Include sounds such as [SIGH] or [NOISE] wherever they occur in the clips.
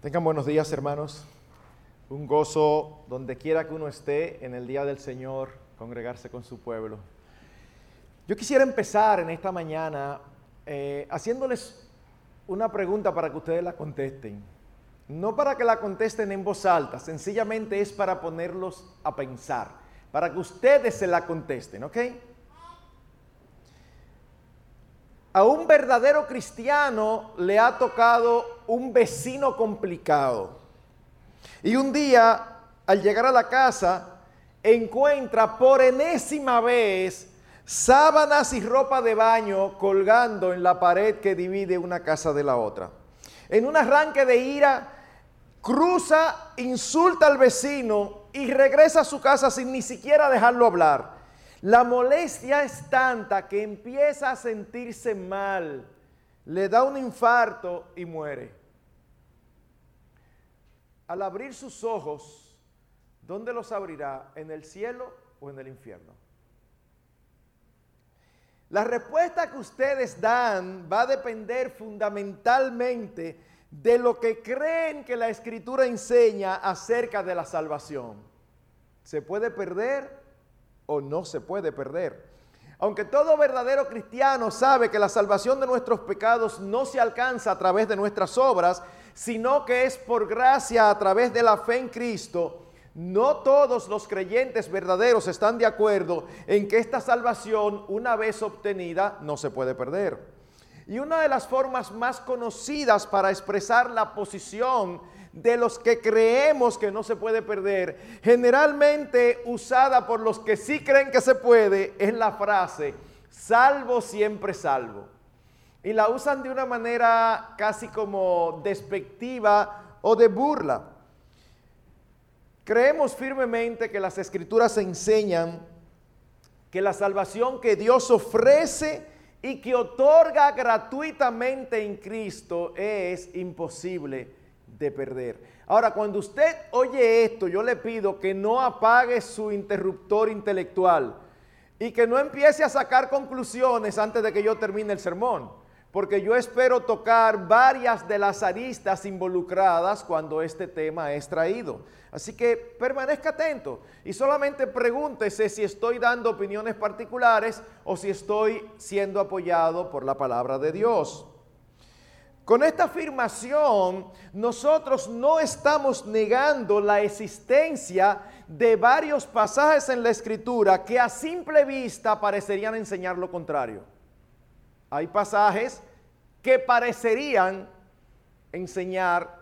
Tengan buenos días, hermanos. Un gozo donde quiera que uno esté en el día del Señor, congregarse con su pueblo. Yo quisiera empezar en esta mañana eh, haciéndoles una pregunta para que ustedes la contesten. No para que la contesten en voz alta, sencillamente es para ponerlos a pensar, para que ustedes se la contesten, ¿ok? A un verdadero cristiano le ha tocado un vecino complicado. Y un día, al llegar a la casa, encuentra por enésima vez sábanas y ropa de baño colgando en la pared que divide una casa de la otra. En un arranque de ira, cruza, insulta al vecino y regresa a su casa sin ni siquiera dejarlo hablar. La molestia es tanta que empieza a sentirse mal, le da un infarto y muere. Al abrir sus ojos, ¿dónde los abrirá? ¿En el cielo o en el infierno? La respuesta que ustedes dan va a depender fundamentalmente de lo que creen que la escritura enseña acerca de la salvación. ¿Se puede perder? O no se puede perder. Aunque todo verdadero cristiano sabe que la salvación de nuestros pecados no se alcanza a través de nuestras obras, sino que es por gracia a través de la fe en Cristo, no todos los creyentes verdaderos están de acuerdo en que esta salvación, una vez obtenida, no se puede perder. Y una de las formas más conocidas para expresar la posición de los que creemos que no se puede perder, generalmente usada por los que sí creen que se puede, es la frase, salvo siempre salvo. Y la usan de una manera casi como despectiva o de burla. Creemos firmemente que las escrituras enseñan que la salvación que Dios ofrece y que otorga gratuitamente en Cristo es imposible de perder. Ahora, cuando usted oye esto, yo le pido que no apague su interruptor intelectual y que no empiece a sacar conclusiones antes de que yo termine el sermón, porque yo espero tocar varias de las aristas involucradas cuando este tema es traído. Así que permanezca atento y solamente pregúntese si estoy dando opiniones particulares o si estoy siendo apoyado por la palabra de Dios. Con esta afirmación, nosotros no estamos negando la existencia de varios pasajes en la escritura que a simple vista parecerían enseñar lo contrario. Hay pasajes que parecerían enseñar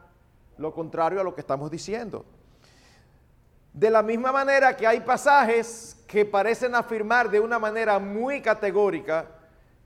lo contrario a lo que estamos diciendo. De la misma manera que hay pasajes que parecen afirmar de una manera muy categórica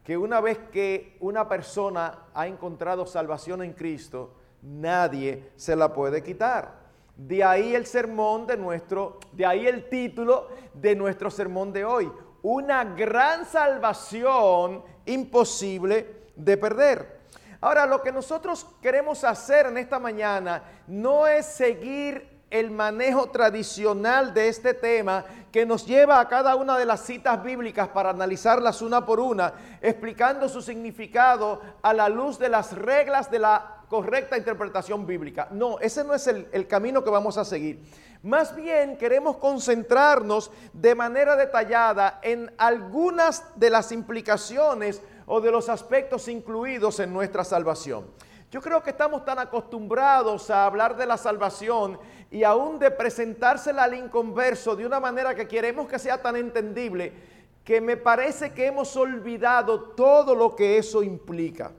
que una vez que una persona ha encontrado salvación en Cristo, nadie se la puede quitar. De ahí el sermón de nuestro, de ahí el título de nuestro sermón de hoy. Una gran salvación imposible de perder. Ahora, lo que nosotros queremos hacer en esta mañana no es seguir el manejo tradicional de este tema que nos lleva a cada una de las citas bíblicas para analizarlas una por una, explicando su significado a la luz de las reglas de la correcta interpretación bíblica. No, ese no es el, camino que vamos a seguir. Más bien queremos concentrarnos de manera detallada en algunas de las implicaciones o de los aspectos incluidos en nuestra salvación. Yo creo que estamos tan acostumbrados a hablar de la salvación y aún de presentársela al inconverso de una manera que queremos que sea tan entendible que me parece que hemos olvidado todo lo que eso implica.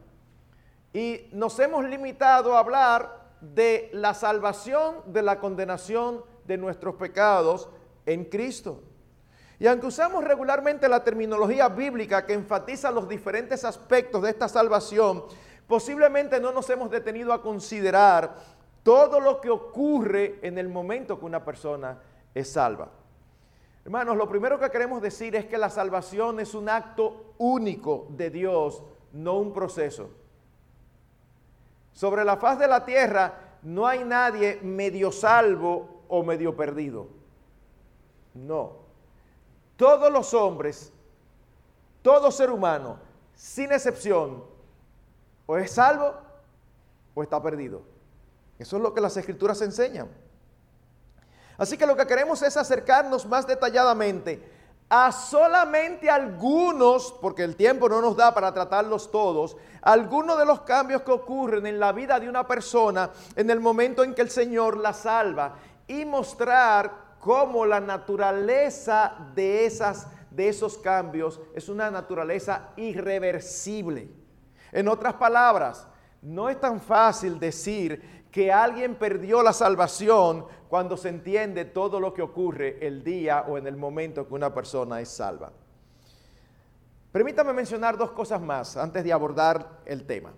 Y nos hemos limitado a hablar de la salvación de la condenación de nuestros pecados en Cristo. Y aunque usamos regularmente la terminología bíblica que enfatiza los diferentes aspectos de esta salvación, posiblemente no nos hemos detenido a considerar todo lo que ocurre en el momento que una persona es salva. Hermanos, lo primero que queremos decir es que la salvación es un acto único de Dios, no un proceso. Sobre la faz de la tierra no hay nadie medio salvo o medio perdido. No. Todos los hombres, todo ser humano, sin excepción, o es salvo o está perdido. Eso es lo que las escrituras enseñan. Así que lo que queremos es acercarnos más detalladamente a solamente algunos, porque el tiempo no nos da para tratarlos todos, algunos de los cambios que ocurren en la vida de una persona en el momento en que el Señor la salva y mostrar cómo la naturaleza de, esas, de esos cambios es una naturaleza irreversible. En otras palabras, no es tan fácil decir que alguien perdió la salvación cuando se entiende todo lo que ocurre el día o en el momento que una persona es salva. Permítame mencionar dos cosas más antes de abordar el tema.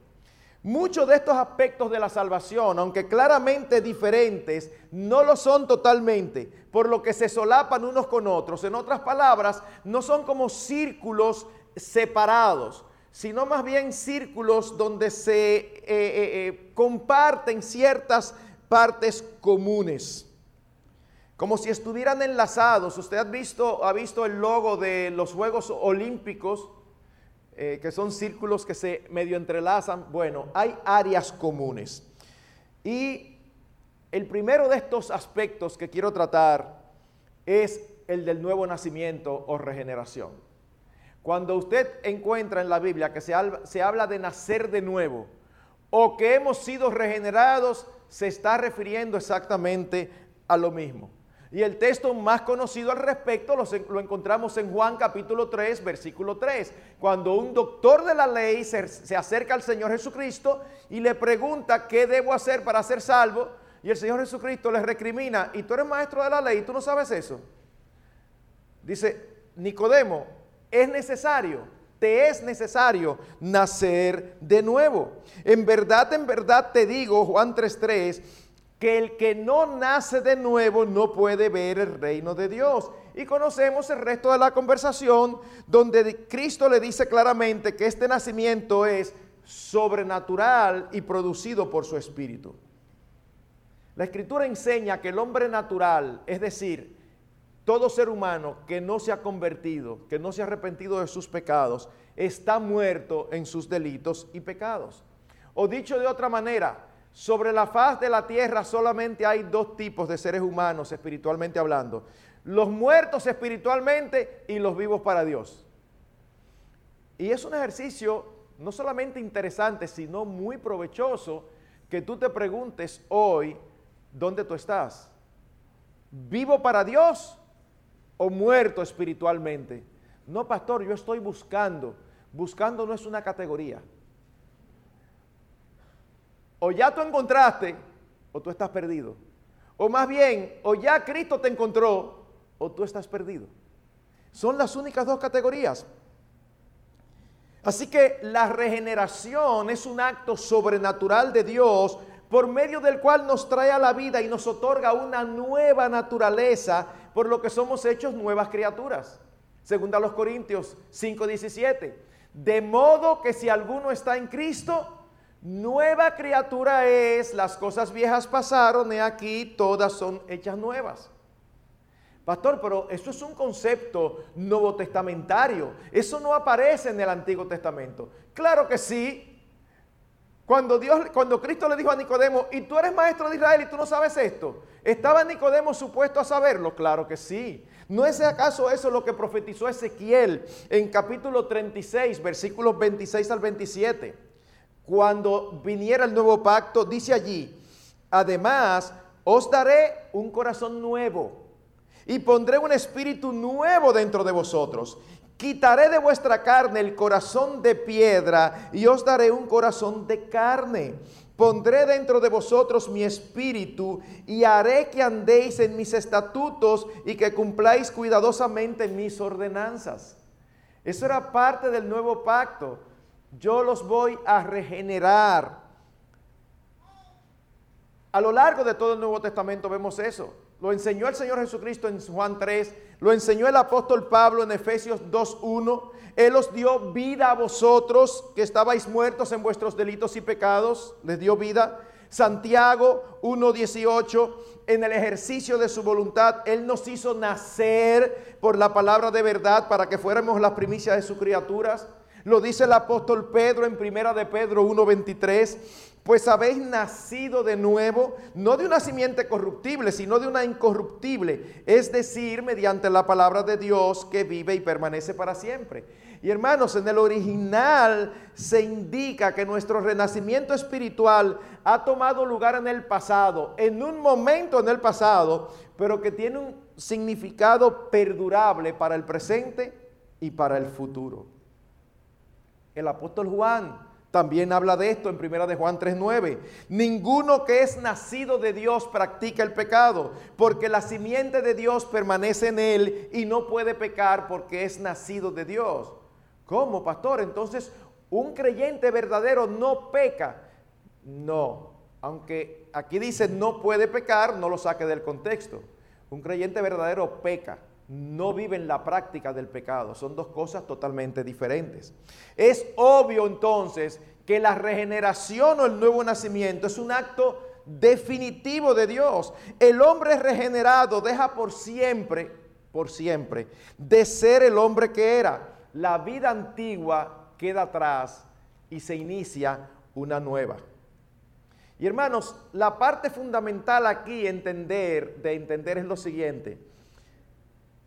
Muchos de estos aspectos de la salvación, aunque claramente diferentes, no lo son totalmente, por lo que se solapan unos con otros. En otras palabras, no son como círculos separados, sino más bien círculos donde se eh, eh, eh, comparten ciertas partes comunes. Como si estuvieran enlazados. Usted ha visto, ha visto el logo de los Juegos Olímpicos, que son círculos que se medio entrelazan. Bueno, hay áreas comunes. Y el primero de estos aspectos que quiero tratar es el del nuevo nacimiento o regeneración. Cuando usted encuentra en la Biblia que se habla, de nacer de nuevo o que hemos sido regenerados, se está refiriendo exactamente a lo mismo. Y el texto más conocido al respecto lo, lo, encontramos en Juan capítulo 3, versículo 3, cuando un doctor de la ley se, se, acerca al Señor Jesucristo y le pregunta qué debo hacer para ser salvo. Y el Señor Jesucristo le recrimina, y tú eres maestro de la ley, tú no sabes eso. Dice, Nicodemo, es necesario, te es necesario nacer de nuevo. En verdad, en verdad te digo, Juan 3:3, que el que no nace de nuevo no puede ver el reino de Dios. Y conocemos el resto de la conversación donde Cristo le dice claramente que este nacimiento es sobrenatural y producido por su espíritu. La escritura enseña que el hombre natural, es decir, todo ser humano que no se ha convertido, que no se ha arrepentido de sus pecados, está muerto en sus delitos y pecados. O dicho de otra manera, sobre la faz de la tierra solamente hay dos tipos de seres humanos espiritualmente hablando. Los muertos espiritualmente y los vivos para Dios. Y es un ejercicio no solamente interesante, sino muy provechoso que tú te preguntes hoy, ¿dónde tú estás? ¿Vivo para Dios o muerto espiritualmente. No, pastor, yo estoy buscando. Buscando no es una categoría. O ya tú encontraste o tú estás perdido. O más bien, o ya Cristo te encontró o tú estás perdido. Son las únicas dos categorías. Así que la regeneración es un acto sobrenatural de Dios por medio del cual nos trae a la vida y nos otorga una nueva naturaleza por lo que somos hechos nuevas criaturas. Segunda a los Corintios 5:17. De modo que si alguno está en Cristo, nueva criatura es, las cosas viejas pasaron, y aquí todas son hechas nuevas. Pastor, pero eso es un concepto nuevo testamentario. Eso no aparece en el Antiguo Testamento. Claro que sí, cuando, Dios, cuando Cristo le dijo a Nicodemo, y tú eres maestro de Israel y tú no sabes esto, ¿estaba Nicodemo supuesto a saberlo? Claro que sí. ¿No es acaso eso lo que profetizó Ezequiel en capítulo 36, versículos 26 al 27? Cuando viniera el nuevo pacto, dice allí, además os daré un corazón nuevo y pondré un espíritu nuevo dentro de vosotros Quitaré de vuestra carne el corazón de piedra y os daré un corazón de carne. Pondré dentro de vosotros mi espíritu y haré que andéis en mis estatutos y que cumpláis cuidadosamente mis ordenanzas. Eso era parte del nuevo pacto. Yo los voy a regenerar. A lo largo de todo el Nuevo Testamento vemos eso. Lo enseñó el Señor Jesucristo en Juan 3, lo enseñó el apóstol Pablo en Efesios 2.1. Él os dio vida a vosotros que estabais muertos en vuestros delitos y pecados, les dio vida. Santiago 1.18, en el ejercicio de su voluntad, Él nos hizo nacer por la palabra de verdad para que fuéramos las primicias de sus criaturas. Lo dice el apóstol Pedro en primera de Pedro 1:23, pues habéis nacido de nuevo, no de una simiente corruptible, sino de una incorruptible, es decir, mediante la palabra de Dios que vive y permanece para siempre. Y hermanos, en el original se indica que nuestro renacimiento espiritual ha tomado lugar en el pasado, en un momento en el pasado, pero que tiene un significado perdurable para el presente y para el futuro. El apóstol Juan también habla de esto en primera de Juan 3:9. Ninguno que es nacido de Dios practica el pecado, porque la simiente de Dios permanece en él y no puede pecar porque es nacido de Dios. ¿Cómo, pastor? Entonces, un creyente verdadero no peca. No, aunque aquí dice no puede pecar, no lo saque del contexto. Un creyente verdadero peca no vive en la práctica del pecado. Son dos cosas totalmente diferentes. Es obvio entonces que la regeneración o el nuevo nacimiento es un acto definitivo de Dios. El hombre regenerado deja por siempre, por siempre, de ser el hombre que era. La vida antigua queda atrás y se inicia una nueva. Y hermanos, la parte fundamental aquí entender, de entender es lo siguiente.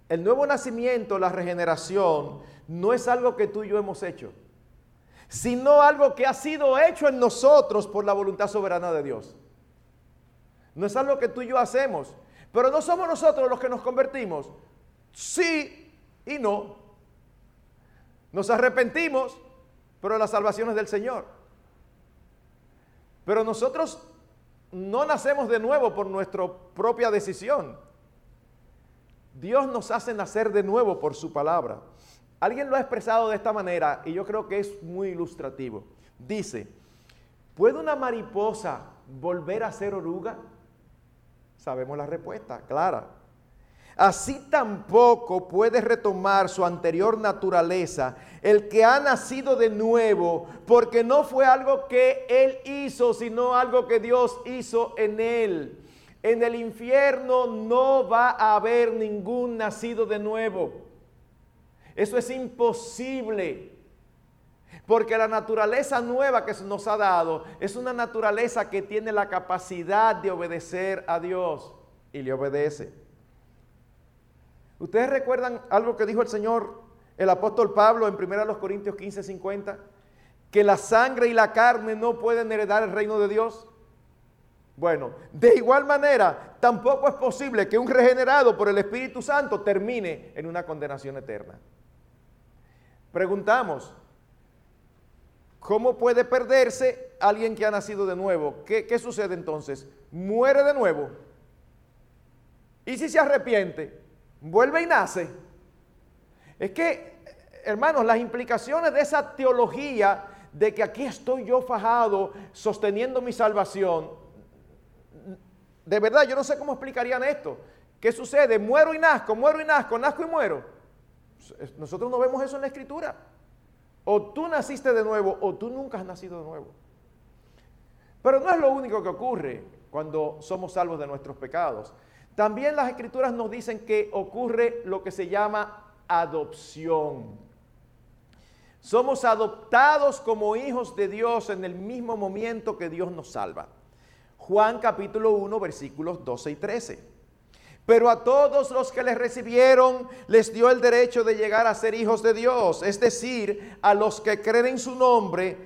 El nuevo nacimiento, la regeneración, no es algo que tú y yo hemos hecho, sino algo que ha sido hecho en nosotros por la voluntad soberana de Dios. No es algo que tú y yo hacemos, pero no somos nosotros los que nos convertimos. Sí y no. Nos arrepentimos, pero la salvación es del Señor. Pero nosotros no nacemos de nuevo por nuestra propia decisión. Dios nos hace nacer de nuevo por su palabra. Alguien lo ha expresado de esta manera y yo creo que es muy ilustrativo. Dice, ¿puede una mariposa volver a ser oruga? Sabemos la respuesta, clara. Así tampoco puede retomar su anterior naturaleza el que ha nacido de nuevo, porque no fue algo que él hizo, sino algo que Dios hizo en él. En el infierno no va a haber ningún nacido de nuevo. Eso es imposible. Porque la naturaleza nueva que nos ha dado es una naturaleza que tiene la capacidad de obedecer a Dios y le obedece. ¿Ustedes recuerdan algo que dijo el Señor, el apóstol Pablo en 1 Corintios 15, 50? Que la sangre y la carne no pueden heredar el reino de Dios. Bueno, de igual manera, tampoco es posible que un regenerado por el Espíritu Santo termine en una condenación eterna. Preguntamos, ¿cómo puede perderse alguien que ha nacido de nuevo? ¿Qué, sucede entonces? ¿Muere de nuevo? ¿Y si se arrepiente? ¿Vuelve y nace? Es que, hermanos, las implicaciones de esa teología de que aquí estoy yo fajado sosteniendo mi salvación, de verdad, yo no sé cómo explicarían esto. ¿Qué sucede? Muero y nazco, muero y nazco, nazco y muero. Nosotros no vemos eso en la escritura. O tú naciste de nuevo o tú nunca has nacido de nuevo. Pero no es lo único que ocurre cuando somos salvos de nuestros pecados. También las escrituras nos dicen que ocurre lo que se llama adopción. Somos adoptados como hijos de Dios en el mismo momento que Dios nos salva. Juan capítulo 1 versículos 12 y 13. Pero a todos los que les recibieron les dio el derecho de llegar a ser hijos de Dios, es decir, a los que creen en su nombre,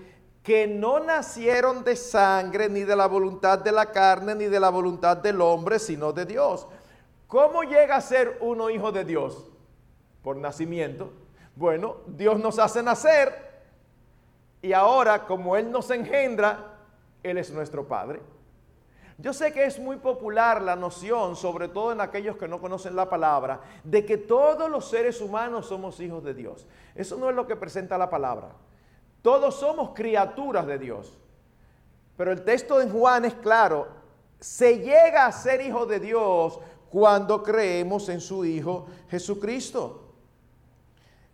que no nacieron de sangre, ni de la voluntad de la carne, ni de la voluntad del hombre, sino de Dios. ¿Cómo llega a ser uno hijo de Dios? Por nacimiento. Bueno, Dios nos hace nacer y ahora como Él nos engendra, Él es nuestro Padre. Yo sé que es muy popular la noción, sobre todo en aquellos que no conocen la palabra, de que todos los seres humanos somos hijos de Dios. Eso no es lo que presenta la palabra. Todos somos criaturas de Dios. Pero el texto de Juan es claro. Se llega a ser hijo de Dios cuando creemos en su Hijo Jesucristo.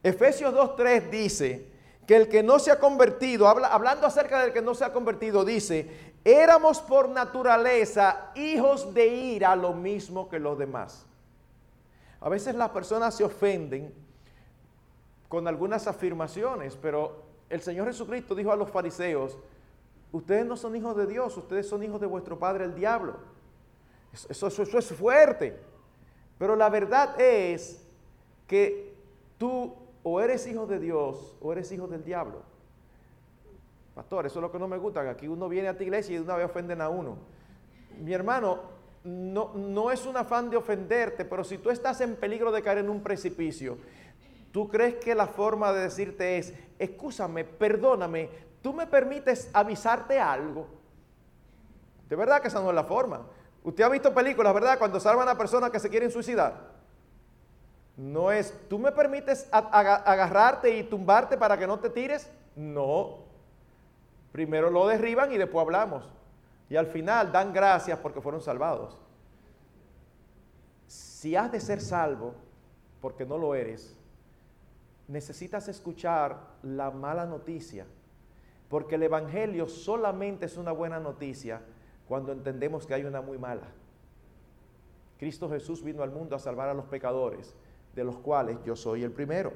Efesios 2.3 dice que el que no se ha convertido, hablando acerca del que no se ha convertido, dice, éramos por naturaleza hijos de ira lo mismo que los demás. A veces las personas se ofenden con algunas afirmaciones, pero el Señor Jesucristo dijo a los fariseos, ustedes no son hijos de Dios, ustedes son hijos de vuestro padre el diablo. Eso, es fuerte. Pero la verdad es que tú o eres hijo de Dios o eres hijo del diablo. Pastor, eso es lo que no me gusta, que aquí uno viene a tu iglesia y de una vez ofenden a uno. Mi hermano, no, no es un afán de ofenderte, pero si tú estás en peligro de caer en un precipicio, tú crees que la forma de decirte es, escúchame, perdóname, tú me permites avisarte algo. De verdad que esa no es la forma. Usted ha visto películas, ¿verdad? Cuando salvan a personas que se quieren suicidar. No es, ¿tú me permites agarrarte y tumbarte para que no te tires? No. Primero lo derriban y después hablamos. Y al final dan gracias porque fueron salvados. Si has de ser salvo, porque no lo eres, necesitas escuchar la mala noticia. Porque el Evangelio solamente es una buena noticia cuando entendemos que hay una muy mala. Cristo Jesús vino al mundo a salvar a los pecadores, de los cuales yo soy el primero.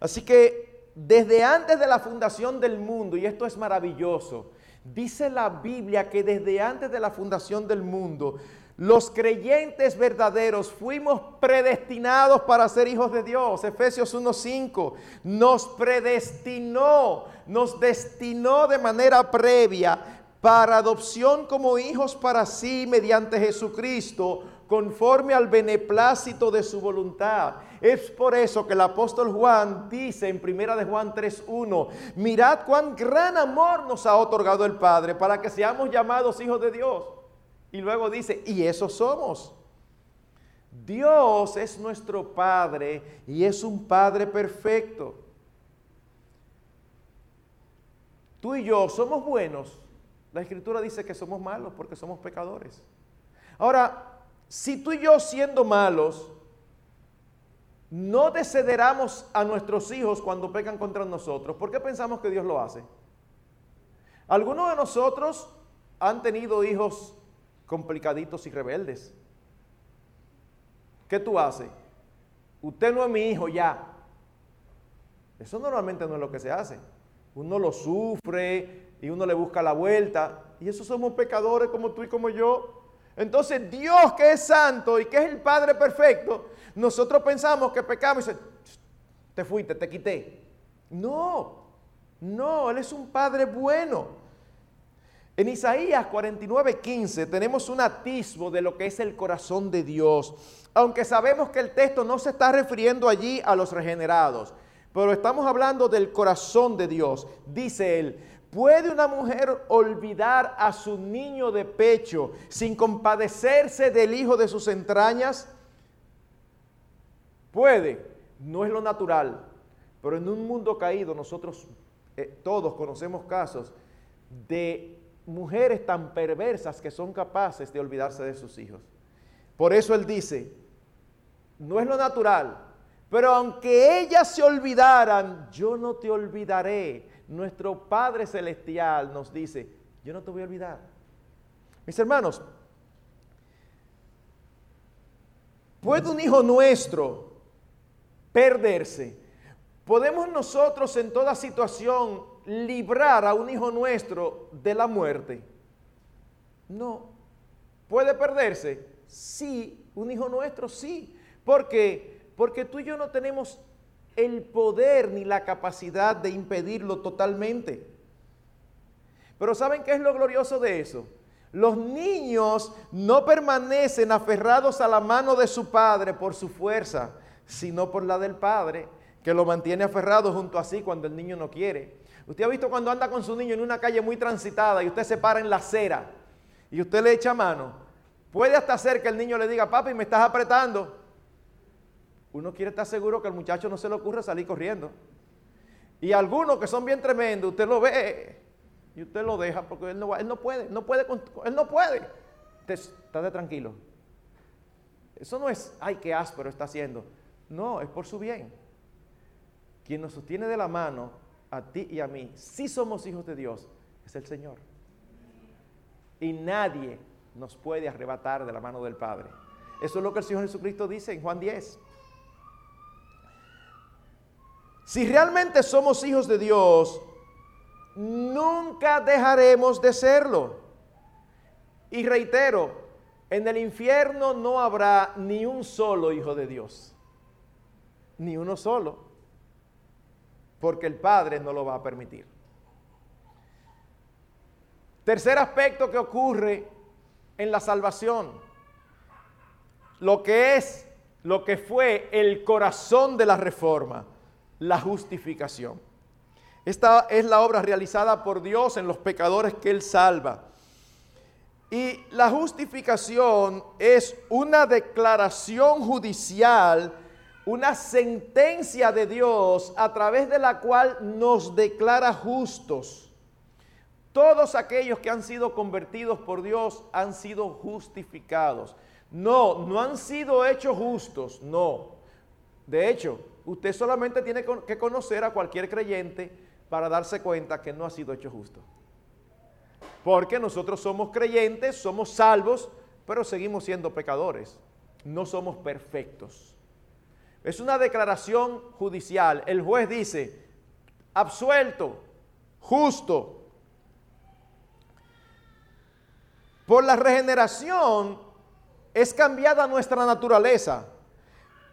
Así que desde antes de la fundación del mundo, y esto es maravilloso, dice la Biblia que desde antes de la fundación del mundo, los creyentes verdaderos fuimos predestinados para ser hijos de Dios. Efesios 1.5 nos predestinó, nos destinó de manera previa para adopción como hijos para sí mediante Jesucristo, conforme al beneplácito de su voluntad. Es por eso que el apóstol Juan dice en primera de Juan 3:1, mirad cuán gran amor nos ha otorgado el Padre para que seamos llamados hijos de Dios. Y luego dice, y eso somos. Dios es nuestro Padre y es un Padre perfecto. Tú y yo somos buenos la escritura dice que somos malos porque somos pecadores. Ahora, si tú y yo siendo malos, no descederamos a nuestros hijos cuando pecan contra nosotros, ¿por qué pensamos que Dios lo hace? Algunos de nosotros han tenido hijos complicaditos y rebeldes. ¿Qué tú haces? Usted no es mi hijo ya. Eso normalmente no es lo que se hace. Uno lo sufre, y uno le busca la vuelta. Y esos somos pecadores como tú y como yo. Entonces Dios que es santo y que es el Padre perfecto, nosotros pensamos que pecamos y dice, te fuiste, te quité. No, no, Él es un Padre bueno. En Isaías 49, 15 tenemos un atisbo de lo que es el corazón de Dios. Aunque sabemos que el texto no se está refiriendo allí a los regenerados, pero estamos hablando del corazón de Dios. Dice él, ¿Puede una mujer olvidar a su niño de pecho sin compadecerse del hijo de sus entrañas? Puede, no es lo natural, pero en un mundo caído nosotros eh, todos conocemos casos de mujeres tan perversas que son capaces de olvidarse de sus hijos. Por eso él dice, no es lo natural, pero aunque ellas se olvidaran, yo no te olvidaré nuestro Padre Celestial nos dice, yo no te voy a olvidar. Mis hermanos, ¿puede un hijo nuestro perderse? ¿Podemos nosotros en toda situación librar a un hijo nuestro de la muerte? No. ¿Puede perderse? Sí, un hijo nuestro sí. ¿Por qué? Porque tú y yo no tenemos el poder ni la capacidad de impedirlo totalmente. Pero ¿saben qué es lo glorioso de eso? Los niños no permanecen aferrados a la mano de su padre por su fuerza, sino por la del padre, que lo mantiene aferrado junto a sí cuando el niño no quiere. Usted ha visto cuando anda con su niño en una calle muy transitada y usted se para en la acera y usted le echa mano. Puede hasta hacer que el niño le diga, papi, me estás apretando uno quiere estar seguro que al muchacho no se le ocurre salir corriendo. Y algunos que son bien tremendos, usted lo ve y usted lo deja porque él no, él no puede, no puede, él no puede. Está de tranquilo. Eso no es, ay, qué áspero está haciendo. No, es por su bien. Quien nos sostiene de la mano, a ti y a mí, si somos hijos de Dios, es el Señor. Y nadie nos puede arrebatar de la mano del Padre. Eso es lo que el Señor Jesucristo dice en Juan 10. Si realmente somos hijos de Dios, nunca dejaremos de serlo. Y reitero, en el infierno no habrá ni un solo hijo de Dios. Ni uno solo. Porque el Padre no lo va a permitir. Tercer aspecto que ocurre en la salvación. Lo que es, lo que fue el corazón de la reforma, la justificación. Esta es la obra realizada por Dios en los pecadores que Él salva. Y la justificación es una declaración judicial, una sentencia de Dios a través de la cual nos declara justos. Todos aquellos que han sido convertidos por Dios han sido justificados. No, no han sido hechos justos, no. De hecho, usted solamente tiene que conocer a cualquier creyente para darse cuenta que no ha sido hecho justo. Porque nosotros somos creyentes, somos salvos, pero seguimos siendo pecadores. No somos perfectos. Es una declaración judicial. El juez dice, absuelto, justo. Por la regeneración es cambiada nuestra naturaleza.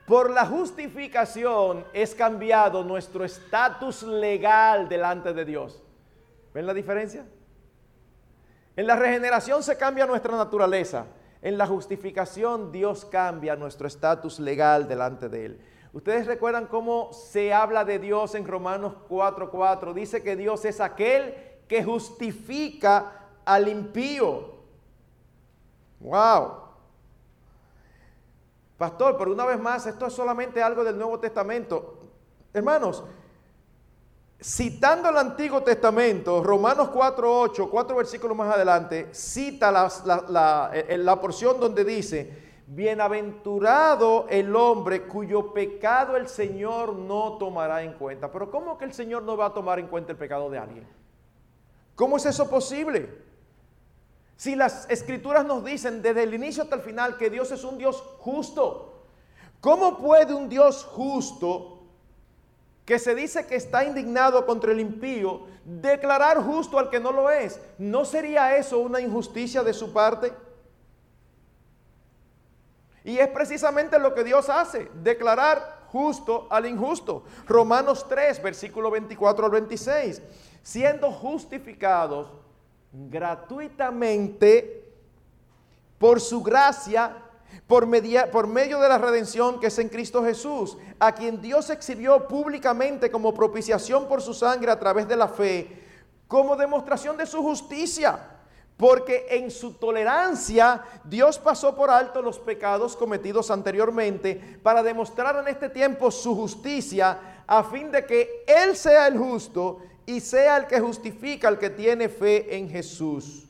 Por la justificación es cambiado nuestro estatus legal delante de Dios. ¿Ven la diferencia? En la regeneración se cambia nuestra naturaleza. En la justificación Dios cambia nuestro estatus legal delante de Él. Ustedes recuerdan cómo se habla de Dios en Romanos 4:4. Dice que Dios es aquel que justifica al impío. ¡Wow! Pastor, pero una vez más, esto es solamente algo del Nuevo Testamento. Hermanos, citando el Antiguo Testamento, Romanos 4.8, cuatro versículos más adelante, cita la, la, porción donde dice, bienaventurado el hombre cuyo pecado el Señor no tomará en cuenta. Pero ¿cómo que el Señor no va a tomar en cuenta el pecado de alguien? ¿Cómo es eso posible? Si las escrituras nos dicen desde el inicio hasta el final que Dios es un Dios justo, ¿cómo puede un Dios justo que se dice que está indignado contra el impío, declarar justo al que no lo es. ¿No sería eso una injusticia de su parte? Y es precisamente lo que Dios hace, declarar justo al injusto. Romanos 3, versículo 24 al 26. Siendo justificados gratuitamente por su gracia por, por, medio de la redención que es en Cristo Jesús, a quien Dios exhibió públicamente como propiciación por su sangre a través de la fe, como demostración de su justicia, porque en su tolerancia Dios pasó por alto los pecados cometidos anteriormente para demostrar en este tiempo su justicia, a fin de que Él sea el justo y sea el que justifica al que tiene fe en Jesús.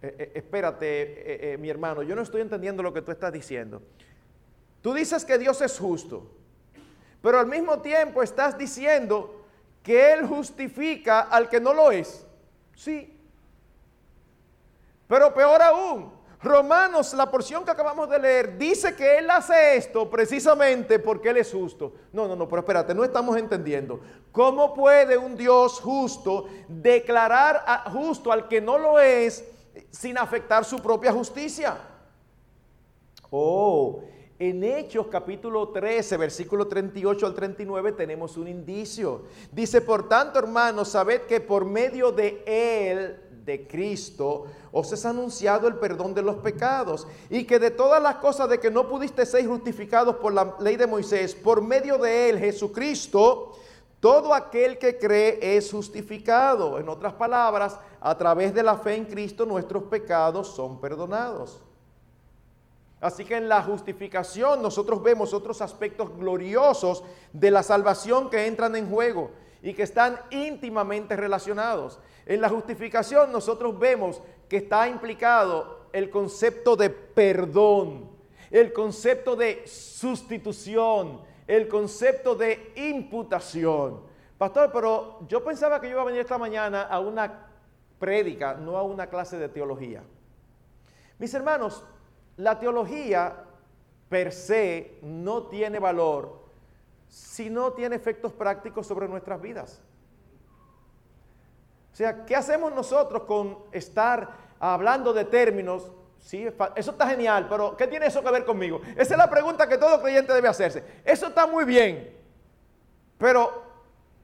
Eh, eh, espérate, eh, mi hermano, yo no estoy entendiendo lo que tú estás diciendo. Tú dices que Dios es justo, pero al mismo tiempo estás diciendo que Él justifica al que no lo es. Sí. Pero peor aún, Romanos, la porción que acabamos de leer, dice que Él hace esto precisamente porque Él es justo. No, no, no, pero espérate, no estamos entendiendo. ¿Cómo puede un Dios justo declarar justo al que no lo es sin afectar su propia justicia. Oh, en Hechos capítulo 13, versículo 38 al 39 tenemos un indicio. Dice, por tanto, hermanos, sabed que por medio de Él, de Cristo, os es anunciado el perdón de los pecados y que de todas las cosas de que no pudiste ser justificados por la ley de Moisés, por medio de Él, Jesucristo, todo aquel que cree es justificado. En otras palabras, a través de la fe en Cristo nuestros pecados son perdonados. Así que en la justificación nosotros vemos otros aspectos gloriosos de la salvación que entran en juego y que están íntimamente relacionados. En la justificación nosotros vemos que está implicado el concepto de perdón, el concepto de sustitución, el concepto de imputación. Pastor, pero yo pensaba que yo iba a venir esta mañana a una prédica, no a una clase de teología. Mis hermanos, la teología per se no tiene valor si no tiene efectos prácticos sobre nuestras vidas? O sea, ¿qué hacemos nosotros con estar hablando de términos? Sí, eso está genial, pero ¿qué tiene eso que ver conmigo? Esa es la pregunta que todo creyente debe hacerse. Eso está muy bien, pero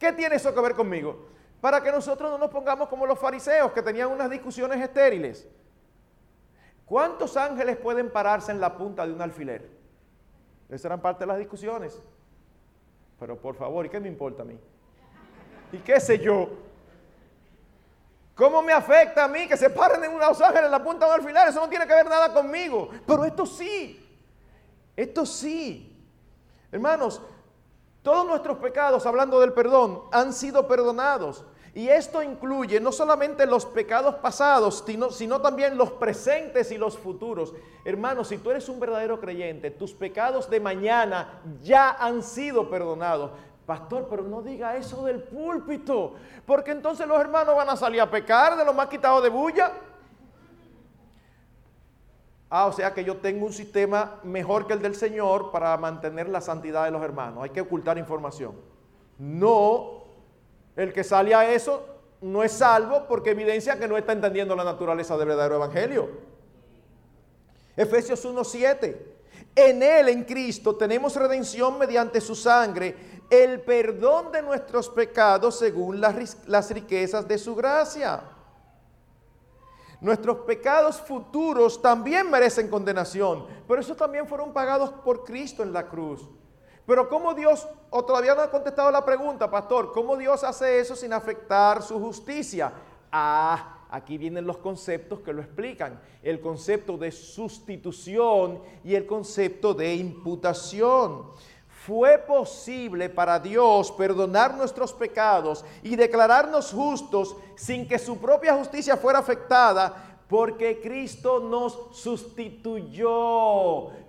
¿qué tiene eso que ver conmigo? Para que nosotros no nos pongamos como los fariseos que tenían unas discusiones estériles. ¿Cuántos ángeles pueden pararse en la punta de un alfiler? Esas eran parte de las discusiones. Pero por favor, ¿y qué me importa a mí? ¿Y qué sé yo? ¿Cómo me afecta a mí que se paren en unos ángeles en la punta un alfiler? Eso no tiene que ver nada conmigo. Pero esto sí. Esto sí. Hermanos, todos nuestros pecados, hablando del perdón, han sido perdonados. Y esto incluye no solamente los pecados pasados, sino, también los presentes y los futuros. Hermanos, si tú eres un verdadero creyente, tus pecados de mañana ya han sido perdonados. Pastor, pero no diga eso del púlpito, porque entonces los hermanos van a salir a pecar de lo más quitado de bulla. Ah, o sea que yo tengo un sistema mejor que el del Señor para mantener la santidad de los hermanos. Hay que ocultar información. No el que sale a eso no es salvo porque evidencia que no está entendiendo la naturaleza del verdadero evangelio. Efesios 1:7. En él, en Cristo, tenemos redención mediante su sangre, el perdón de nuestros pecados según las, riquezas de su gracia. Nuestros pecados futuros también merecen condenación, pero esos también fueron pagados por Cristo en la cruz. Pero ¿cómo Dios, o todavía no ha contestado la pregunta, pastor, ¿cómo Dios hace eso sin afectar su justicia? Ah, aquí vienen los conceptos que lo explican. El concepto de sustitución y el concepto de imputación. Fue posible para Dios perdonar nuestros pecados y declararnos justos sin que su propia justicia fuera afectada porque Cristo nos sustituyó,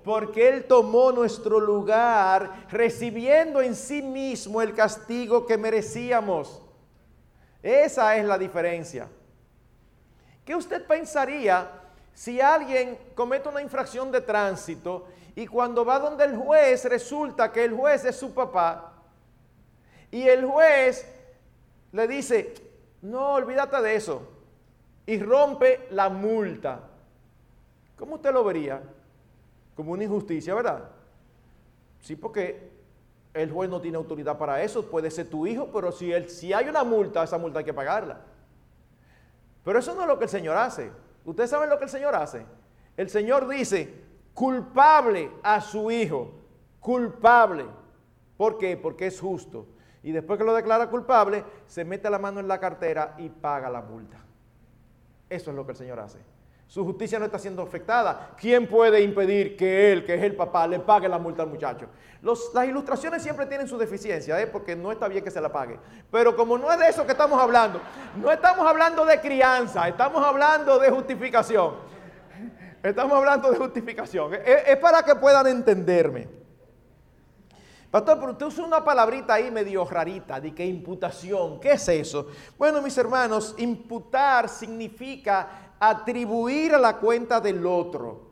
porque Él tomó nuestro lugar, recibiendo en sí mismo el castigo que merecíamos. Esa es la diferencia. ¿Qué usted pensaría si alguien comete una infracción de tránsito y cuando va donde el juez resulta que el juez es su papá y el juez le dice, no, olvídate de eso, y rompe la multa. ¿Cómo usted lo vería? Como una injusticia, ¿verdad? Sí, porque el juez no tiene autoridad para eso, puede ser tu hijo, pero si, él, si hay una multa, esa multa hay que pagarla. Pero eso no es lo que el Señor hace. ¿Ustedes saben lo que el Señor hace? El Señor dice, culpable a su hijo, culpable. ¿Por qué? Porque es justo. Y después que lo declara culpable, se mete la mano en la cartera y paga la multa. Eso es lo que el Señor hace. Su justicia no está siendo afectada. ¿Quién puede impedir que él, que es el papá, le pague la multa al muchacho? las ilustraciones siempre tienen su deficiencia, ¿eh? porque no está bien que se la pague. Pero como no es de eso que estamos hablando, no estamos hablando de crianza, estamos hablando de justificación. Estamos hablando de justificación. es para que puedan entenderme. Pastor, pero usted usa una palabrita ahí medio rarita, de que imputación, ¿qué es eso? Bueno, mis hermanos, imputar significa atribuir a la cuenta del otro.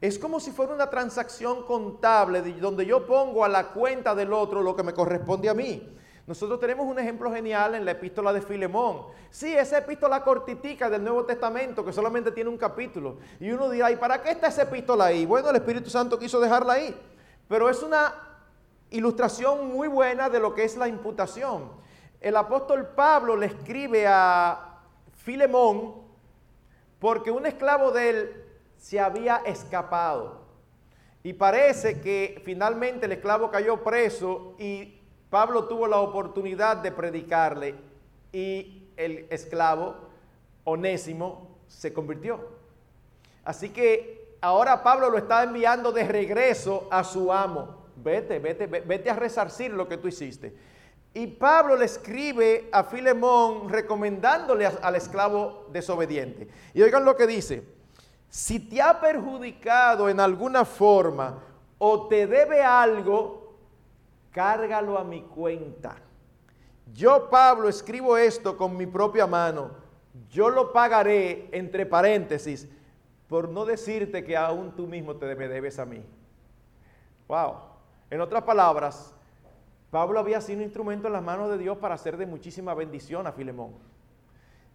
Es como si fuera una transacción contable donde yo pongo a la cuenta del otro lo que me corresponde a mí. Nosotros tenemos un ejemplo genial en la epístola de Filemón. Sí, esa epístola cortitica del Nuevo Testamento que solamente tiene un capítulo. Y uno dirá, ¿y para qué está esa epístola ahí? Bueno, el Espíritu Santo quiso dejarla ahí. Pero es una ilustración muy buena de lo que es la imputación. El apóstol Pablo le escribe a Filemón porque un esclavo de él se había escapado. Y parece que finalmente el esclavo cayó preso y Pablo tuvo la oportunidad de predicarle y el esclavo onésimo se convirtió. Así que ahora Pablo lo está enviando de regreso a su amo vete, vete, vete a resarcir lo que tú hiciste. Y Pablo le escribe a Filemón recomendándole al esclavo desobediente. Y oigan lo que dice, si te ha perjudicado en alguna forma o te debe algo, cárgalo a mi cuenta. Yo, Pablo, escribo esto con mi propia mano. Yo lo pagaré, entre paréntesis, por no decirte que aún tú mismo te me debes a mí. Wow. En otras palabras, Pablo había sido un instrumento en las manos de Dios para hacer de muchísima bendición a Filemón.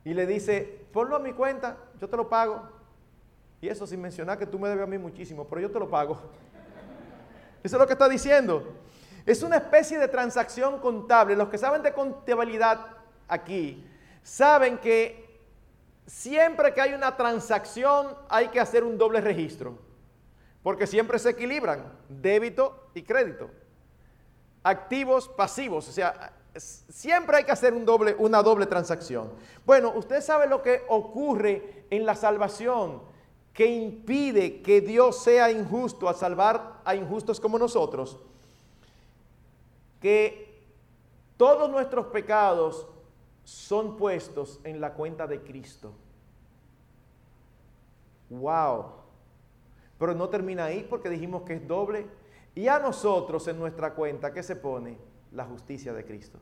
Y le dice, ponlo a mi cuenta, yo te lo pago. Y eso sin mencionar que tú me debes a mí muchísimo, pero yo te lo pago. [LAUGHS] Eso es lo que está diciendo. Es una especie de transacción contable. Los que saben de contabilidad aquí saben que siempre que hay una transacción hay que hacer un doble registro. Porque siempre se equilibran débito y crédito. Activos, pasivos. O sea, siempre hay que hacer una doble transacción. Bueno, usted sabe lo que ocurre en la salvación que impide que Dios sea injusto a salvar a injustos como nosotros que todos nuestros pecados son puestos en la cuenta de Cristo. Wow. Pero no termina ahí porque dijimos que es doble. Y a nosotros en nuestra cuenta, ¿qué se pone? La justicia de Cristo.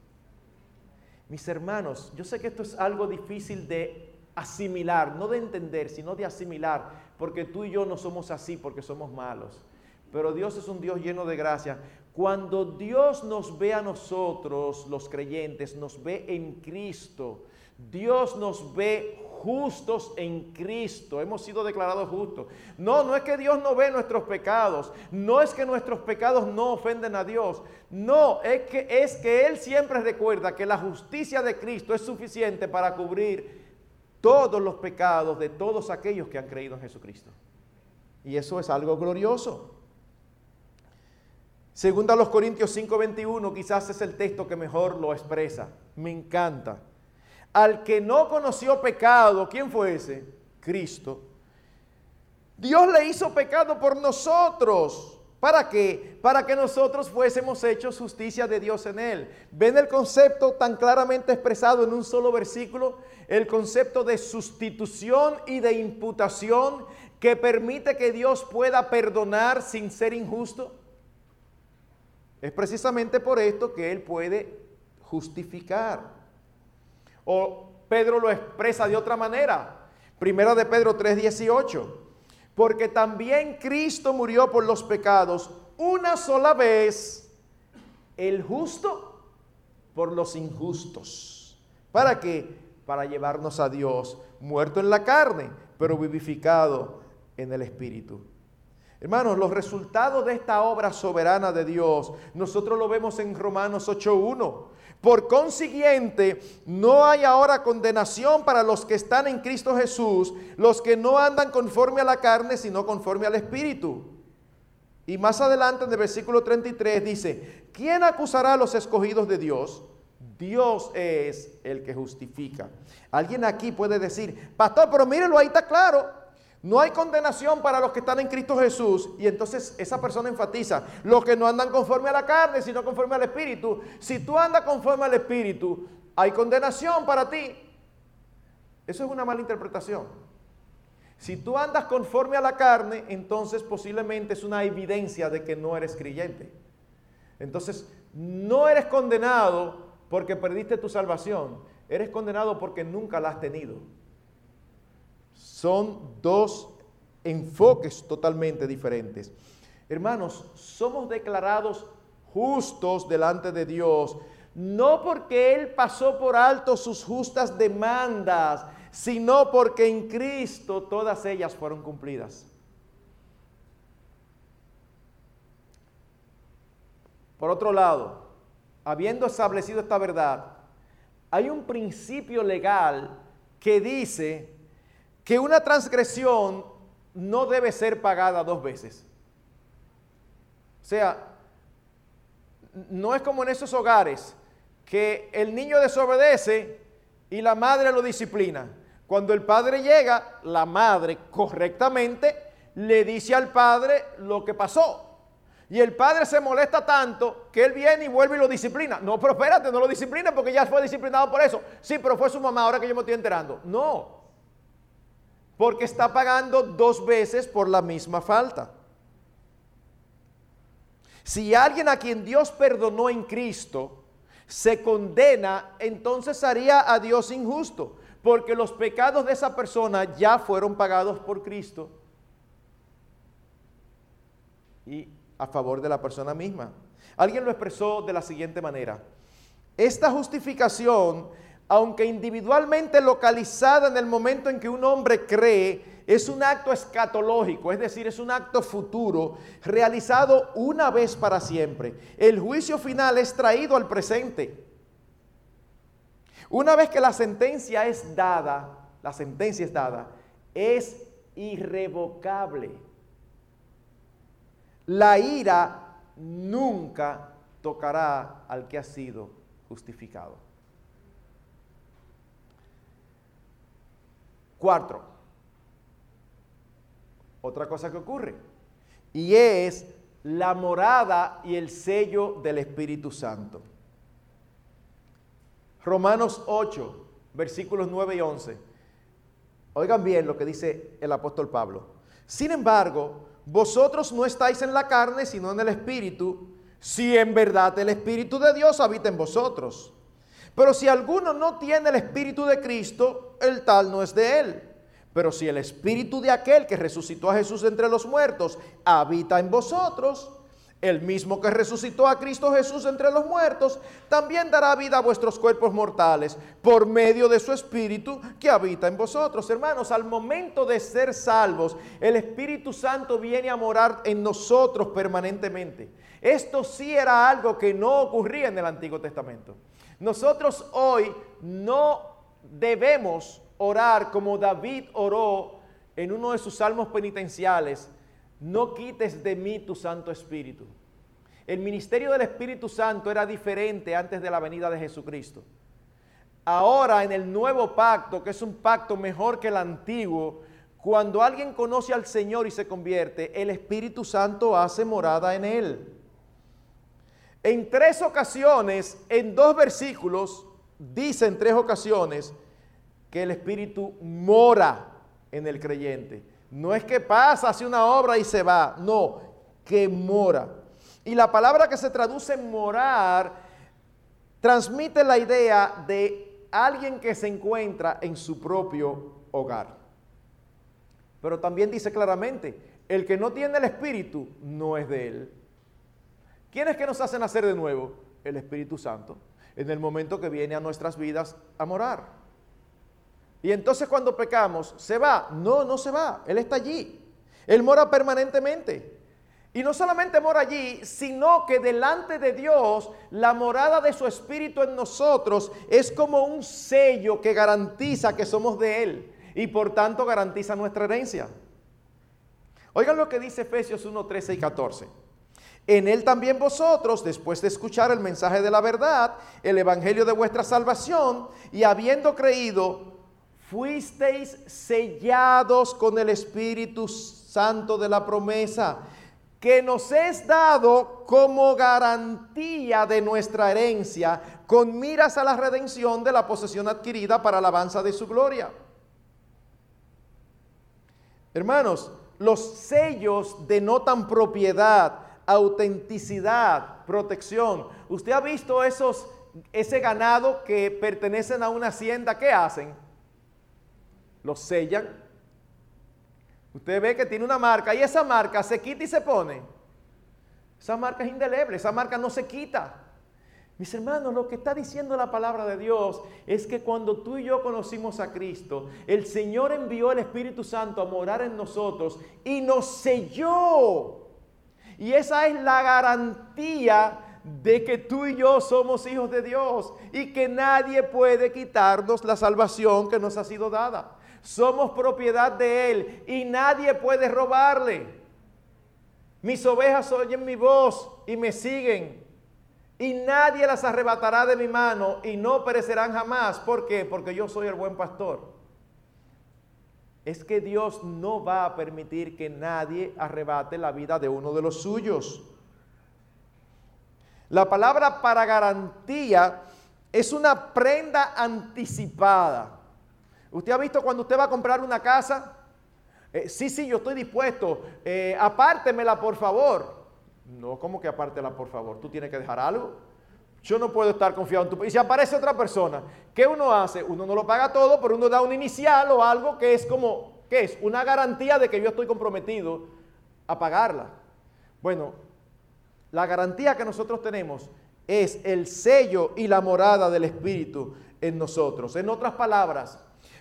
Mis hermanos, yo sé que esto es algo difícil de asimilar, no de entender, sino de asimilar, porque tú y yo no somos así porque somos malos. Pero Dios es un Dios lleno de gracia. Cuando Dios nos ve a nosotros, los creyentes, nos ve en Cristo. Dios nos ve justos en Cristo. Hemos sido declarados justos. No, no es que Dios no ve nuestros pecados. No es que nuestros pecados no ofenden a Dios. No, es que, es que Él siempre recuerda que la justicia de Cristo es suficiente para cubrir todos los pecados de todos aquellos que han creído en Jesucristo. Y eso es algo glorioso. Segunda a los Corintios 5:21 quizás es el texto que mejor lo expresa. Me encanta. Al que no conoció pecado, ¿quién fue ese? Cristo. Dios le hizo pecado por nosotros. ¿Para qué? Para que nosotros fuésemos hechos justicia de Dios en él. ¿Ven el concepto tan claramente expresado en un solo versículo? El concepto de sustitución y de imputación que permite que Dios pueda perdonar sin ser injusto. Es precisamente por esto que Él puede justificar. O Pedro lo expresa de otra manera. Primera de Pedro 3:18. Porque también Cristo murió por los pecados una sola vez, el justo por los injustos. ¿Para qué? Para llevarnos a Dios, muerto en la carne, pero vivificado en el Espíritu. Hermanos, los resultados de esta obra soberana de Dios, nosotros lo vemos en Romanos 8.1. Por consiguiente, no hay ahora condenación para los que están en Cristo Jesús, los que no andan conforme a la carne, sino conforme al Espíritu. Y más adelante en el versículo 33 dice, ¿quién acusará a los escogidos de Dios? Dios es el que justifica. Alguien aquí puede decir, pastor, pero mírenlo, ahí está claro. No hay condenación para los que están en Cristo Jesús. Y entonces esa persona enfatiza, los que no andan conforme a la carne, sino conforme al Espíritu. Si tú andas conforme al Espíritu, hay condenación para ti. Eso es una mala interpretación. Si tú andas conforme a la carne, entonces posiblemente es una evidencia de que no eres creyente. Entonces, no eres condenado porque perdiste tu salvación. Eres condenado porque nunca la has tenido. Son dos enfoques totalmente diferentes. Hermanos, somos declarados justos delante de Dios, no porque Él pasó por alto sus justas demandas, sino porque en Cristo todas ellas fueron cumplidas. Por otro lado, habiendo establecido esta verdad, hay un principio legal que dice que una transgresión no debe ser pagada dos veces. O sea, no es como en esos hogares que el niño desobedece y la madre lo disciplina. Cuando el padre llega, la madre correctamente le dice al padre lo que pasó. Y el padre se molesta tanto que él viene y vuelve y lo disciplina. No, pero espérate, no lo disciplina porque ya fue disciplinado por eso. Sí, pero fue su mamá, ahora que yo me estoy enterando. No, porque está pagando dos veces por la misma falta. Si alguien a quien Dios perdonó en Cristo se condena, entonces haría a Dios injusto, porque los pecados de esa persona ya fueron pagados por Cristo. Y a favor de la persona misma. Alguien lo expresó de la siguiente manera. Esta justificación, aunque individualmente localizada en el momento en que un hombre cree, es un acto escatológico, es decir, es un acto futuro realizado una vez para siempre. El juicio final es traído al presente. Una vez que la sentencia es dada, la sentencia es dada, es irrevocable. La ira nunca tocará al que ha sido justificado. Cuatro, otra cosa que ocurre, y es la morada y el sello del Espíritu Santo. Romanos 8, versículos 9 y 11. Oigan bien lo que dice el apóstol Pablo. Sin embargo, vosotros no estáis en la carne, sino en el Espíritu, si en verdad el Espíritu de Dios habita en vosotros. Pero si alguno no tiene el Espíritu de Cristo, el tal no es de él. Pero si el Espíritu de aquel que resucitó a Jesús entre los muertos habita en vosotros, el mismo que resucitó a Cristo Jesús entre los muertos, también dará vida a vuestros cuerpos mortales por medio de su Espíritu que habita en vosotros. Hermanos, al momento de ser salvos, el Espíritu Santo viene a morar en nosotros permanentemente. Esto sí era algo que no ocurría en el Antiguo Testamento. Nosotros hoy no debemos orar como David oró en uno de sus salmos penitenciales no quites de mí tu Santo Espíritu. El ministerio del Espíritu Santo era diferente antes de la venida de Jesucristo. Ahora en el nuevo pacto, que es un pacto mejor que el antiguo, cuando alguien conoce al Señor y se convierte, el Espíritu Santo hace morada en él. En tres ocasiones, en dos versículos, dice en tres ocasiones que el Espíritu mora en el creyente. No es que pasa, hace una obra y se va, no, que mora. Y la palabra que se traduce en morar transmite la idea de alguien que se encuentra en su propio hogar. Pero también dice claramente, el que no tiene el Espíritu no es de él. ¿Quién es que nos hacen hacer de nuevo? El Espíritu Santo, en el momento que viene a nuestras vidas a morar. Y entonces cuando pecamos, ¿se va? No, no se va. Él está allí. Él mora permanentemente. Y no solamente mora allí, sino que delante de Dios, la morada de su Espíritu en nosotros es como un sello que garantiza que somos de Él y por tanto garantiza nuestra herencia. Oigan lo que dice Efesios 1, 13 y 14. En Él también vosotros, después de escuchar el mensaje de la verdad, el Evangelio de vuestra salvación, y habiendo creído, fuisteis sellados con el Espíritu Santo de la promesa, que nos es dado como garantía de nuestra herencia, con miras a la redención de la posesión adquirida para alabanza de su gloria. Hermanos, los sellos denotan propiedad, autenticidad, protección. ¿Usted ha visto esos, ese ganado que pertenecen a una hacienda? ¿Qué hacen? lo sellan. Usted ve que tiene una marca y esa marca se quita y se pone. Esa marca es indeleble, esa marca no se quita. Mis hermanos, lo que está diciendo la palabra de Dios es que cuando tú y yo conocimos a Cristo, el Señor envió el Espíritu Santo a morar en nosotros y nos selló. Y esa es la garantía de que tú y yo somos hijos de Dios y que nadie puede quitarnos la salvación que nos ha sido dada. Somos propiedad de Él y nadie puede robarle. Mis ovejas oyen mi voz y me siguen. Y nadie las arrebatará de mi mano y no perecerán jamás. ¿Por qué? Porque yo soy el buen pastor. Es que Dios no va a permitir que nadie arrebate la vida de uno de los suyos. La palabra para garantía es una prenda anticipada. ¿Usted ha visto cuando usted va a comprar una casa? Eh, sí, sí, yo estoy dispuesto. Eh, apártemela, por favor. No, ¿cómo que apártela, por favor? Tú tienes que dejar algo. Yo no puedo estar confiado en tu... Y si aparece otra persona, ¿qué uno hace? Uno no lo paga todo, pero uno da un inicial o algo que es como, ¿qué es? Una garantía de que yo estoy comprometido a pagarla. Bueno, la garantía que nosotros tenemos es el sello y la morada del Espíritu en nosotros. En otras palabras,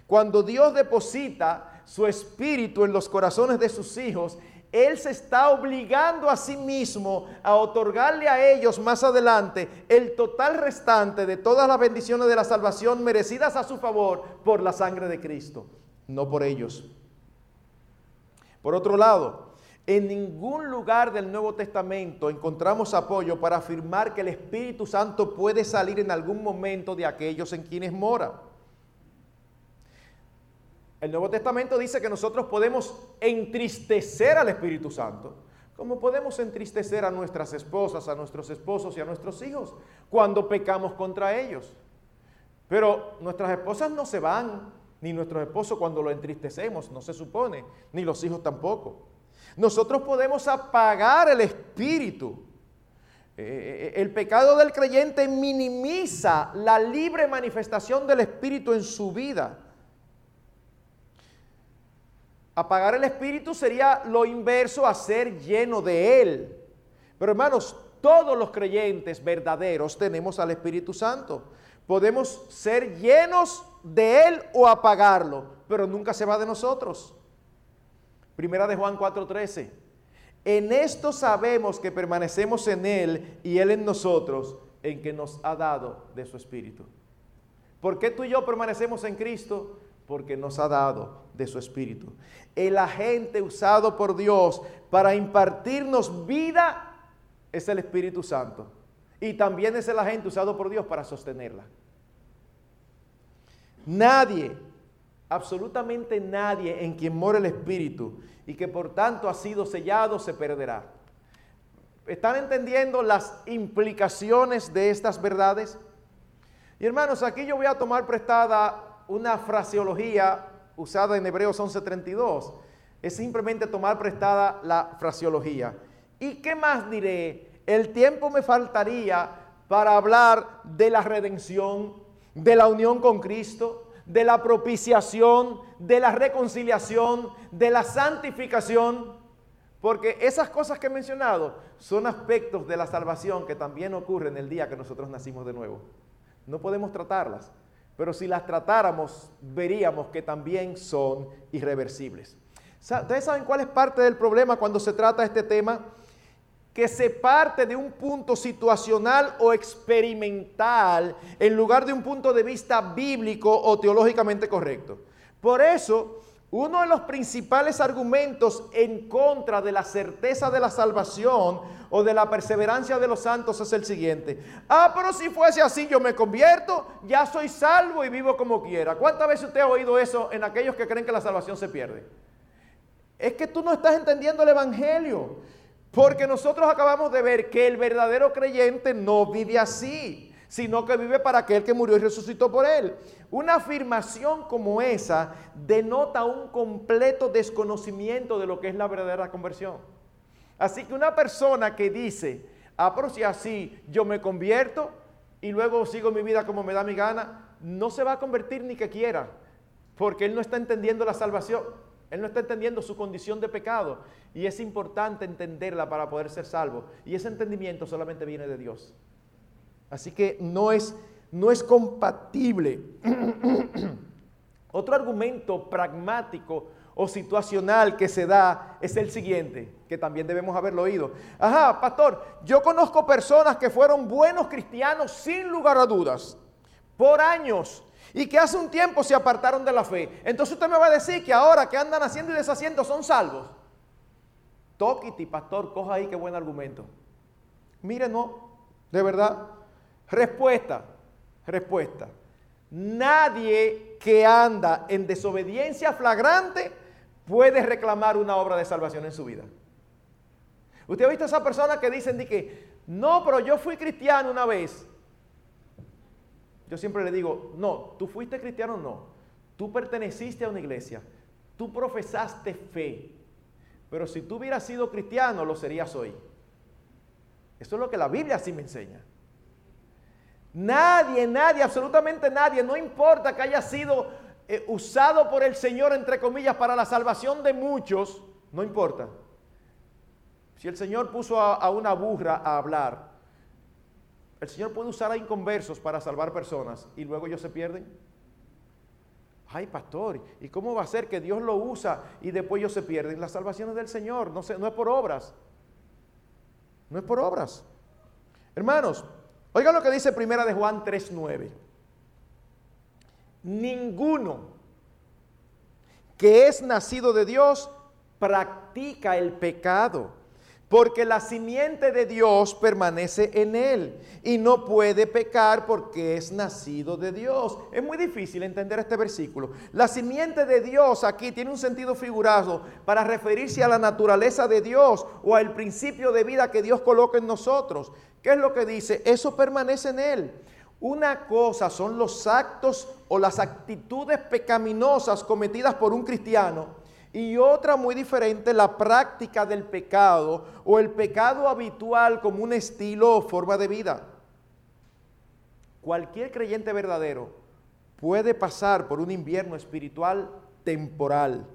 cuando Dios deposita su Espíritu en los corazones de sus hijos, Él se está obligando a sí mismo a otorgarle a ellos más adelante el total restante de todas las bendiciones de la salvación merecidas a su favor por la sangre de Cristo, no por ellos. Por otro lado, en ningún lugar del Nuevo Testamento encontramos apoyo para afirmar que el Espíritu Santo puede salir en algún momento de aquellos en quienes mora. El Nuevo Testamento dice que nosotros podemos entristecer al Espíritu Santo, como podemos entristecer a nuestras esposas, a nuestros esposos y a nuestros hijos cuando pecamos contra ellos. Pero nuestras esposas no se van, ni nuestros esposos cuando lo entristecemos, no se supone, ni los hijos tampoco. Nosotros podemos apagar el espíritu. Eh, eh, el pecado del creyente minimiza la libre manifestación del espíritu en su vida. Apagar el espíritu sería lo inverso a ser lleno de él. Pero hermanos, todos los creyentes verdaderos tenemos al Espíritu Santo. Podemos ser llenos de él o apagarlo, pero nunca se va de nosotros. Primera de Juan 4:13. En esto sabemos que permanecemos en Él y Él en nosotros, en que nos ha dado de su Espíritu. ¿Por qué tú y yo permanecemos en Cristo? Porque nos ha dado de su Espíritu. El agente usado por Dios para impartirnos vida es el Espíritu Santo. Y también es el agente usado por Dios para sostenerla. Nadie absolutamente nadie en quien mora el Espíritu y que por tanto ha sido sellado se perderá. ¿Están entendiendo las implicaciones de estas verdades? Y hermanos, aquí yo voy a tomar prestada una fraseología usada en Hebreos 11:32. Es simplemente tomar prestada la fraseología. ¿Y qué más diré? El tiempo me faltaría para hablar de la redención, de la unión con Cristo, de la propiciación, de la reconciliación, de la santificación, porque esas cosas que he mencionado son aspectos de la salvación que también ocurren el día que nosotros nacimos de nuevo. No podemos tratarlas, pero si las tratáramos, veríamos que también son irreversibles. ¿Ustedes saben cuál es parte del problema cuando se trata este tema? que se parte de un punto situacional o experimental en lugar de un punto de vista bíblico o teológicamente correcto. Por eso, uno de los principales argumentos en contra de la certeza de la salvación o de la perseverancia de los santos es el siguiente. Ah, pero si fuese así, yo me convierto, ya soy salvo y vivo como quiera. ¿Cuántas veces usted ha oído eso en aquellos que creen que la salvación se pierde? Es que tú no estás entendiendo el Evangelio. Porque nosotros acabamos de ver que el verdadero creyente no vive así, sino que vive para aquel que murió y resucitó por él. Una afirmación como esa denota un completo desconocimiento de lo que es la verdadera conversión. Así que una persona que dice, ah, pero si así yo me convierto y luego sigo mi vida como me da mi gana, no se va a convertir ni que quiera, porque él no está entendiendo la salvación. Él no está entendiendo su condición de pecado y es importante entenderla para poder ser salvo. Y ese entendimiento solamente viene de Dios. Así que no es, no es compatible. [CLEARS THROAT] Otro argumento pragmático o situacional que se da es el siguiente, que también debemos haberlo oído. Ajá, pastor, yo conozco personas que fueron buenos cristianos sin lugar a dudas, por años, y que hace un tiempo se apartaron de la fe. Entonces usted me va a decir que ahora que andan haciendo y deshaciendo son salvos. Toquiti, pastor, coja ahí qué buen argumento. Mire, no, de verdad. Respuesta, respuesta. Nadie que anda en desobediencia flagrante puede reclamar una obra de salvación en su vida. Usted ha visto a esas personas que dicen de que, no, pero yo fui cristiano una vez yo siempre le digo, no, tú fuiste cristiano, no. Tú perteneciste a una iglesia, tú profesaste fe, pero si tú hubieras sido cristiano, lo serías hoy. Eso es lo que la Biblia sí me enseña. Nadie, nadie, absolutamente nadie, no importa que haya sido eh, usado por el Señor, entre comillas, para la salvación de muchos, no importa. Si el Señor puso a, una burra a hablar, el Señor puede usar a inconversos para salvar personas y luego ellos se pierden. Ay, pastor, ¿y cómo va a ser que Dios lo usa y después ellos se pierden? Las salvaciones del Señor, no, no es por obras. No es por obras. Hermanos, oigan lo que dice Primera de Juan 3:9. Ninguno que es nacido de Dios practica el pecado porque la simiente de Dios permanece en él y no puede pecar porque es nacido de Dios. Es muy difícil entender este versículo. La simiente de Dios aquí tiene un sentido figurado para referirse a la naturaleza de Dios o al principio de vida que Dios coloca en nosotros. ¿Qué es lo que dice? Eso permanece en él. Una cosa son los actos o las actitudes pecaminosas cometidas por un cristiano y otra muy diferente, la práctica del pecado o el pecado habitual como un estilo o forma de vida. Cualquier creyente verdadero puede pasar por un invierno espiritual temporal,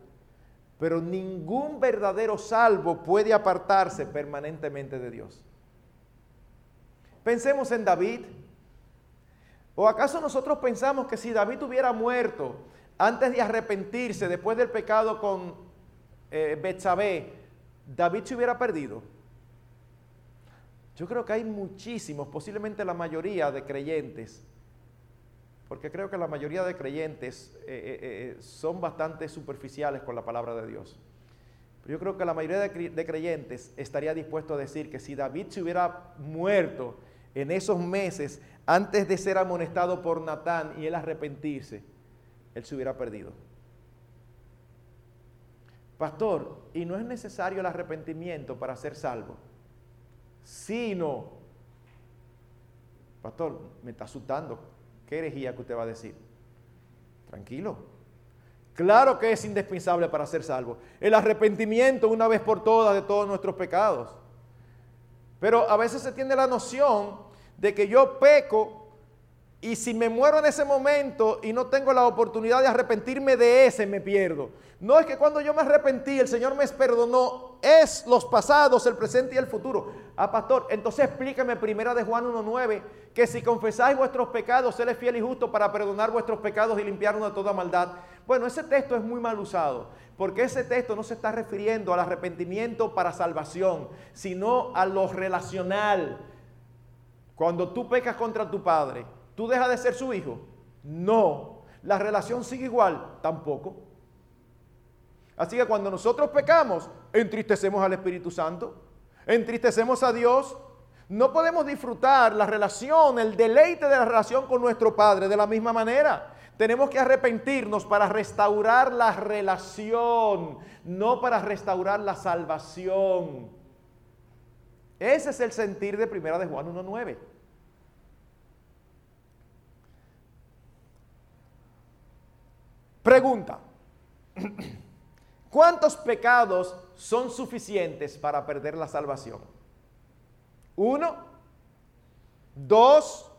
pero ningún verdadero salvo puede apartarse permanentemente de Dios. Pensemos en David. ¿O acaso nosotros pensamos que si David hubiera muerto antes de arrepentirse después del pecado con eh, Betsabé, David se hubiera perdido. Yo creo que hay muchísimos, posiblemente la mayoría de creyentes, porque creo que la mayoría de creyentes eh, eh, eh, son bastante superficiales con la palabra de Dios. Pero yo creo que la mayoría de creyentes estaría dispuesto a decir que si David se hubiera muerto en esos meses antes de ser amonestado por Natán y él arrepentirse, él se hubiera perdido. Pastor, y no es necesario el arrepentimiento para ser salvo, sino, pastor, me está asustando, ¿qué herejía que usted va a decir? Tranquilo. Claro que es indispensable para ser salvo. El arrepentimiento una vez por todas de todos nuestros pecados. Pero a veces se tiene la noción de que yo peco y si me muero en ese momento y no tengo la oportunidad de arrepentirme de ese, me pierdo. No es que cuando yo me arrepentí, el Señor me perdonó. Es los pasados, el presente y el futuro. Ah, pastor, entonces explíqueme primera de Juan 1.9, que si confesáis vuestros pecados, Él es fiel y justo para perdonar vuestros pecados y limpiarnos de toda maldad. Bueno, ese texto es muy mal usado, porque ese texto no se está refiriendo al arrepentimiento para salvación, sino a lo relacional. Cuando tú pecas contra tu padre, ¿Tú dejas de ser su hijo? No. ¿La relación sigue igual? Tampoco. Así que cuando nosotros pecamos, entristecemos al Espíritu Santo, entristecemos a Dios. No podemos disfrutar la relación, el deleite de la relación con nuestro Padre de la misma manera. Tenemos que arrepentirnos para restaurar la relación, no para restaurar la salvación. Ese es el sentir de Primera de Juan 1.9. Pregunta, ¿cuántos pecados son suficientes para perder la salvación? ¿Uno? ¿Dos?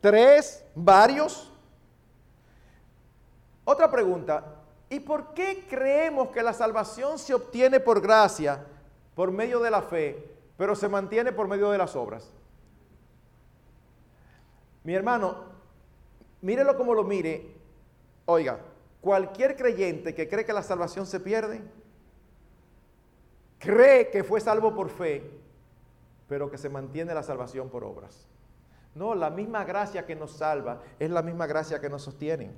¿Tres? ¿Varios? Otra pregunta, ¿y por qué creemos que la salvación se obtiene por gracia, por medio de la fe, pero se mantiene por medio de las obras? Mi hermano, mírelo como lo mire, Oiga, cualquier creyente que cree que la salvación se pierde, cree que fue salvo por fe, pero que se mantiene la salvación por obras. No, la misma gracia que nos salva es la misma gracia que nos sostiene.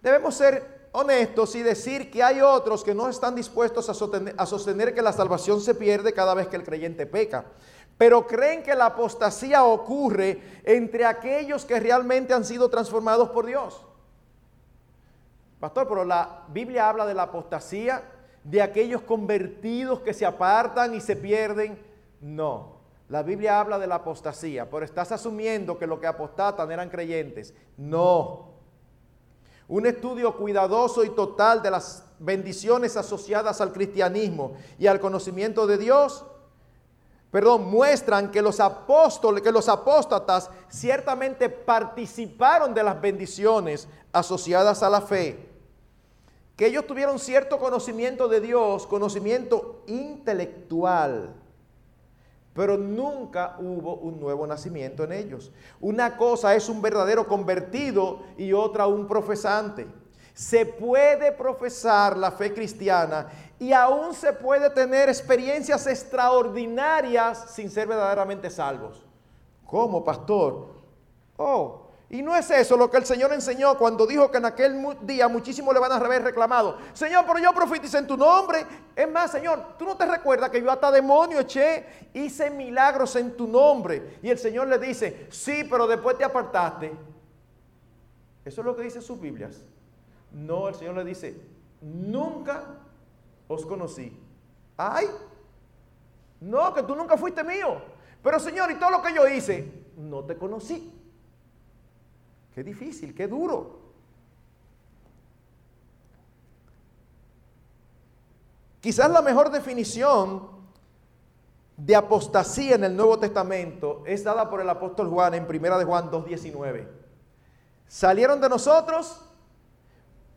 Debemos ser honestos y decir que hay otros que no están dispuestos a sostener, a sostener, que la salvación se pierde cada vez que el creyente peca, pero creen que la apostasía ocurre entre aquellos que realmente han sido transformados por Dios. Pastor, pero la Biblia habla de la apostasía, de aquellos convertidos que se apartan y se pierden. No, la Biblia habla de la apostasía, pero estás asumiendo que los que apostatan eran creyentes. No. Un estudio cuidadoso y total de las bendiciones asociadas al cristianismo y al conocimiento de Dios, perdón, muestran que los apóstoles, que los apóstatas ciertamente participaron de las bendiciones asociadas a la fe que ellos tuvieron cierto conocimiento de Dios, conocimiento intelectual, pero nunca hubo un nuevo nacimiento en ellos. Una cosa es un verdadero convertido y otra un profesante. Se puede profesar la fe cristiana y aún se puede tener experiencias extraordinarias sin ser verdaderamente salvos. ¿Cómo, pastor? Oh, y no es eso lo que el Señor enseñó cuando dijo que en aquel día muchísimos le van a haber reclamado. Señor, pero yo profeticé en tu nombre. Es más, Señor, tú no te recuerdas que yo hasta demonio hice milagros en tu nombre. Y el Señor le dice, sí, pero después te apartaste. Eso es lo que dice sus Biblias. No, el Señor le dice, nunca os conocí. Ay, no, que tú nunca fuiste mío. Pero Señor, y todo lo que yo hice, no te conocí. Qué difícil, qué duro. Quizás la mejor definición de apostasía en el Nuevo Testamento es dada por el apóstol Juan en 1 de Juan 2.19. Salieron de nosotros,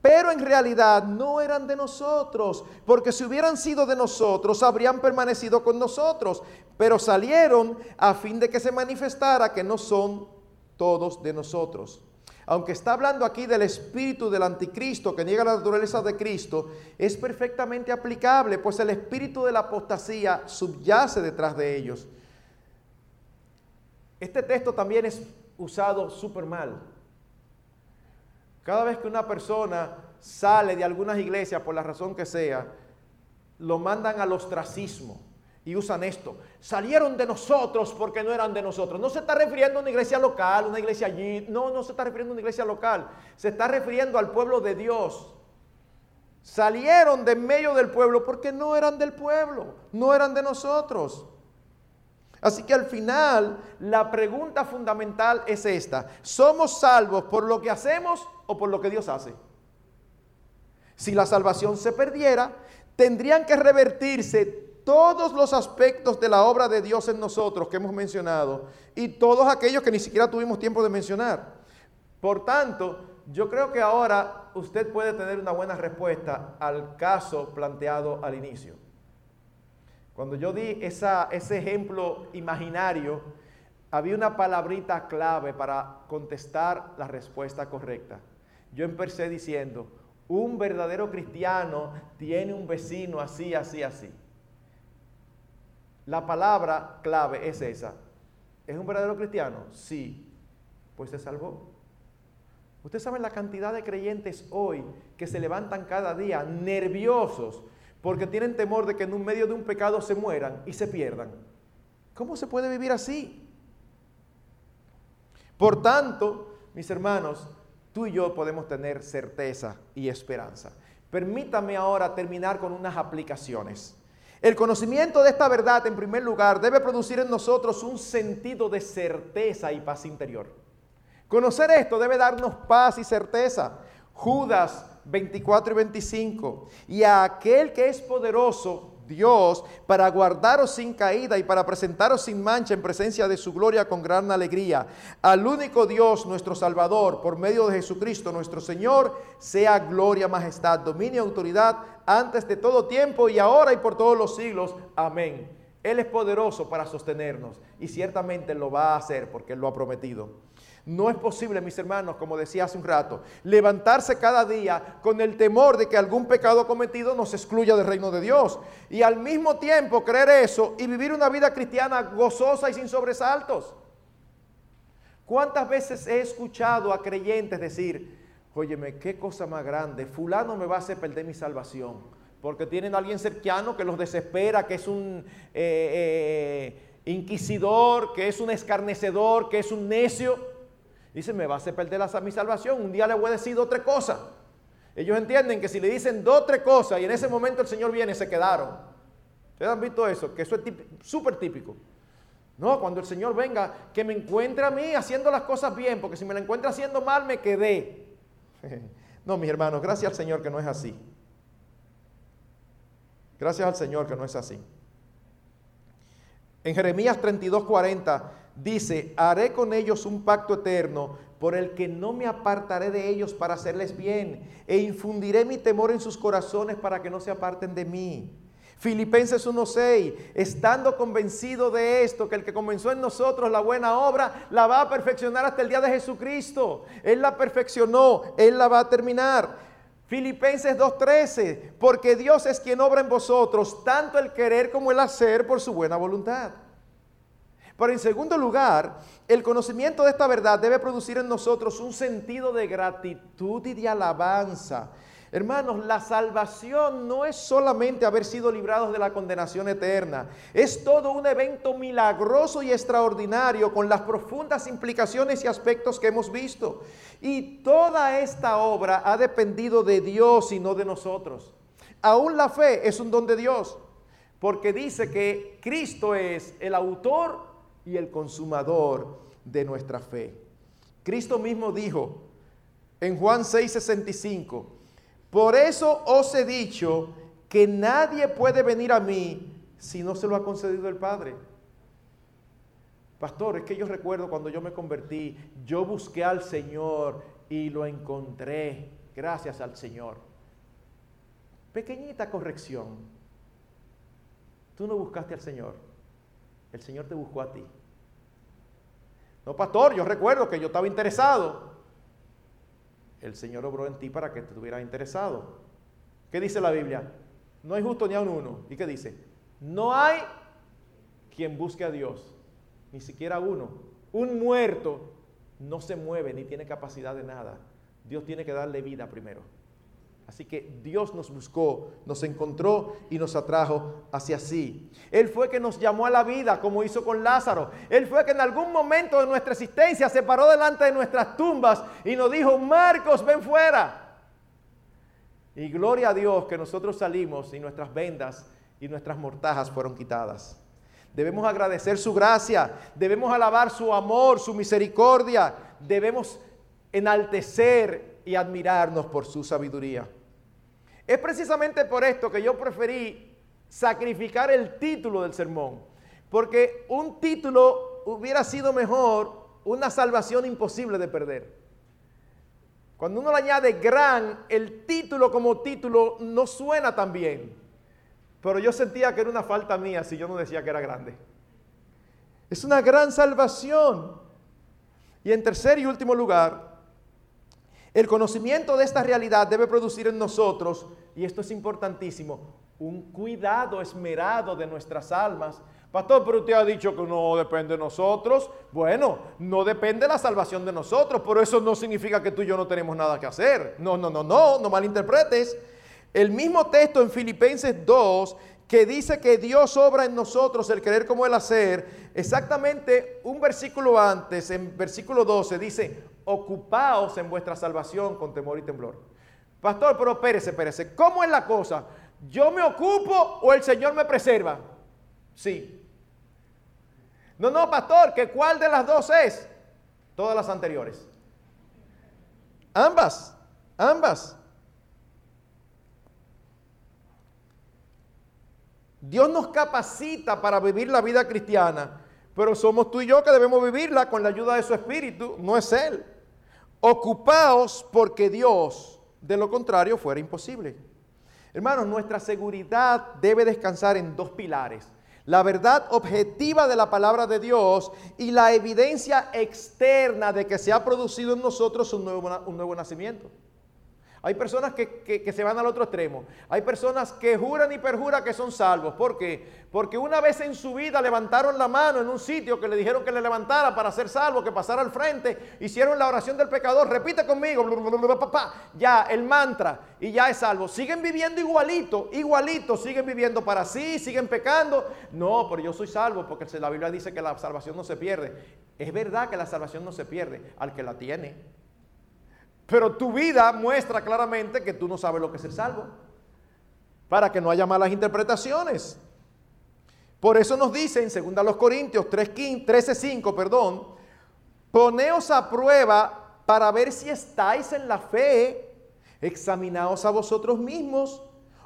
pero en realidad no eran de nosotros, porque si hubieran sido de nosotros, habrían permanecido con nosotros, pero salieron a fin de que se manifestara que no son todos de nosotros. Aunque está hablando aquí del espíritu del anticristo que niega la naturaleza de Cristo, es perfectamente aplicable, pues el espíritu de la apostasía subyace detrás de ellos. Este texto también es usado súper mal. Cada vez que una persona sale de algunas iglesias, por la razón que sea, lo mandan al ostracismo y usan esto. Salieron de nosotros porque no eran de nosotros. No se está refiriendo a una iglesia local, una iglesia allí. No, no se está refiriendo a una iglesia local. Se está refiriendo al pueblo de Dios. Salieron de medio del pueblo porque no eran del pueblo, no eran de nosotros. Así que al final la pregunta fundamental es esta. ¿Somos salvos por lo que hacemos o por lo que Dios hace? Si la salvación se perdiera, tendrían que revertirse todos los aspectos de la obra de Dios en nosotros que hemos mencionado y todos aquellos que ni siquiera tuvimos tiempo de mencionar. Por tanto, yo creo que ahora usted puede tener una buena respuesta al caso planteado al inicio. Cuando yo di ese ejemplo imaginario, había una palabrita clave para contestar la respuesta correcta. Yo empecé diciendo, un verdadero cristiano tiene un vecino así, así, así. La palabra clave es esa. ¿Es un verdadero cristiano? Sí. Pues se salvó. Ustedes saben la cantidad de creyentes hoy que se levantan cada día nerviosos porque tienen temor de que en un medio de un pecado se mueran y se pierdan. ¿Cómo se puede vivir así? Por tanto, mis hermanos, tú y yo podemos tener certeza y esperanza. Permítame ahora terminar con unas aplicaciones. El conocimiento de esta verdad, en primer lugar, debe producir en nosotros un sentido de certeza y paz interior. Conocer esto debe darnos paz y certeza. Judas 24 y 25. Y a aquel que es poderoso Dios para guardaros sin caída y para presentaros sin mancha en presencia de su gloria con gran alegría. Al único Dios, nuestro Salvador, por medio de Jesucristo, nuestro Señor, sea gloria, majestad, dominio autoridad antes de todo tiempo y ahora y por todos los siglos. Amén. Él es poderoso para sostenernos y ciertamente lo va a hacer porque Él lo ha prometido. No es posible, mis hermanos, como decía hace un rato, levantarse cada día con el temor de que algún pecado cometido nos excluya del reino de Dios. Y al mismo tiempo creer eso y vivir una vida cristiana gozosa y sin sobresaltos. ¿Cuántas veces he escuchado a creyentes decir, óyeme, qué cosa más grande, fulano me va a hacer perder mi salvación? Porque tienen a alguien cercano que los desespera, que es un eh, eh, inquisidor, que es un escarnecedor, que es un necio. Dice, me va a hacer perder la, mi salvación. Un día le voy a decir dos tres cosas. Ellos entienden que si le dicen dos tres cosas y en ese momento el Señor viene, se quedaron. ¿Ustedes han visto eso? Que eso es súper típico. No, cuando el Señor venga, que me encuentre a mí haciendo las cosas bien, porque si me la encuentra haciendo mal, me quedé. [LAUGHS] No, mis hermanos, gracias al Señor que no es así. Gracias al Señor que no es así. En Jeremías 32, 40 dice, haré con ellos un pacto eterno por el que no me apartaré de ellos para hacerles bien, e infundiré mi temor en sus corazones para que no se aparten de mí. Filipenses 1:6, estando convencido de esto, que el que comenzó en nosotros la buena obra, la va a perfeccionar hasta el día de Jesucristo. Él la perfeccionó, Él la va a terminar. Filipenses 2:13, porque Dios es quien obra en vosotros, tanto el querer como el hacer por su buena voluntad. Pero en segundo lugar, el conocimiento de esta verdad debe producir en nosotros un sentido de gratitud y de alabanza. Hermanos, la salvación no es solamente haber sido librados de la condenación eterna, es todo un evento milagroso y extraordinario con las profundas implicaciones y aspectos que hemos visto. Y toda esta obra ha dependido de Dios y no de nosotros. Aún la fe es un don de Dios, porque dice que Cristo es el autor y el consumador de nuestra fe. Cristo mismo dijo en Juan 6:65, por eso os he dicho que nadie puede venir a mí si no se lo ha concedido el Padre. Pastor, es que yo recuerdo cuando yo me convertí, yo busqué al Señor y lo encontré gracias al Señor. Pequeñita corrección. Tú no buscaste al Señor, el Señor te buscó a ti. No, pastor, yo recuerdo que yo estaba interesado el Señor obró en ti para que te estuvieras interesado. ¿Qué dice la Biblia? No hay justo ni a un uno. ¿Y qué dice? No hay quien busque a Dios, ni siquiera uno. Un muerto no se mueve ni tiene capacidad de nada. Dios tiene que darle vida primero. Así que Dios nos buscó, nos encontró y nos atrajo hacia sí. Él fue que nos llamó a la vida, como hizo con Lázaro. Él fue que en algún momento de nuestra existencia se paró delante de nuestras tumbas y nos dijo, Marcos, ven fuera. Y gloria a Dios que nosotros salimos y nuestras vendas y nuestras mortajas fueron quitadas. Debemos agradecer su gracia, debemos alabar su amor, su misericordia, debemos enaltecer y admirarnos por su sabiduría. Es precisamente por esto que yo preferí sacrificar el título del sermón, porque un título hubiera sido mejor una salvación imposible de perder. Cuando uno le añade gran, el título como título no suena tan bien, pero yo sentía que era una falta mía si yo no decía que era grande. Es una gran salvación. Y en tercer y último lugar, el conocimiento de esta realidad debe producir en nosotros, y esto es importantísimo, un cuidado esmerado de nuestras almas. Pastor, pero usted ha dicho que no depende de nosotros. Bueno, no depende la salvación de nosotros, pero eso no significa que tú y yo no tenemos nada que hacer. No, no, no, no, no malinterpretes. El mismo texto en Filipenses 2 que dice que Dios obra en nosotros el querer como el hacer, exactamente un versículo antes, en versículo 12, dice, ocupaos en vuestra salvación con temor y temblor. Pastor, pero espérese, espérese, ¿cómo es la cosa? ¿Yo me ocupo o el Señor me preserva? Sí. No, no, pastor, ¿que cuál de las dos es? Todas las anteriores. Ambas, ambas. Dios nos capacita para vivir la vida cristiana, pero somos tú y yo que debemos vivirla con la ayuda de su Espíritu, no es Él. Ocupaos porque Dios, de lo contrario, fuera imposible. Hermanos, nuestra seguridad debe descansar en dos pilares. La verdad objetiva de la palabra de Dios y la evidencia externa de que se ha producido en nosotros un nuevo, un nuevo nacimiento. Hay personas que, se van al otro extremo. Hay personas que juran y perjuran que son salvos. ¿Por qué? Porque una vez en su vida levantaron la mano en un sitio que le dijeron que le levantara para ser salvo, que pasara al frente, hicieron la oración del pecador, repite conmigo, ya el mantra y ya es salvo. Siguen viviendo igualito, igualito, siguen viviendo para sí, siguen pecando. No, pero yo soy salvo porque la Biblia dice que la salvación no se pierde. Es verdad que la salvación no se pierde al que la tiene. Pero tu vida muestra claramente que tú no sabes lo que es el salvo. Para que no haya malas interpretaciones. Por eso nos dice en 2 Corintios 13:5, perdón, poneos a prueba para ver si estáis en la fe. Examinaos a vosotros mismos.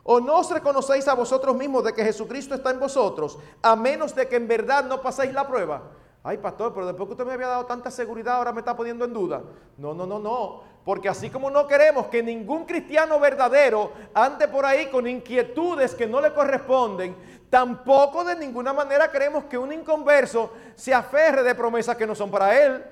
¿O no os reconocéis a vosotros mismos de que Jesucristo está en vosotros, a menos de que en verdad no paséis la prueba? Ay, pastor, pero después que usted me había dado tanta seguridad, ahora me está poniendo en duda. No, no, no, no. Porque así como no queremos que ningún cristiano verdadero ande por ahí con inquietudes que no le corresponden, tampoco de ninguna manera queremos que un inconverso se aferre de promesas que no son para él.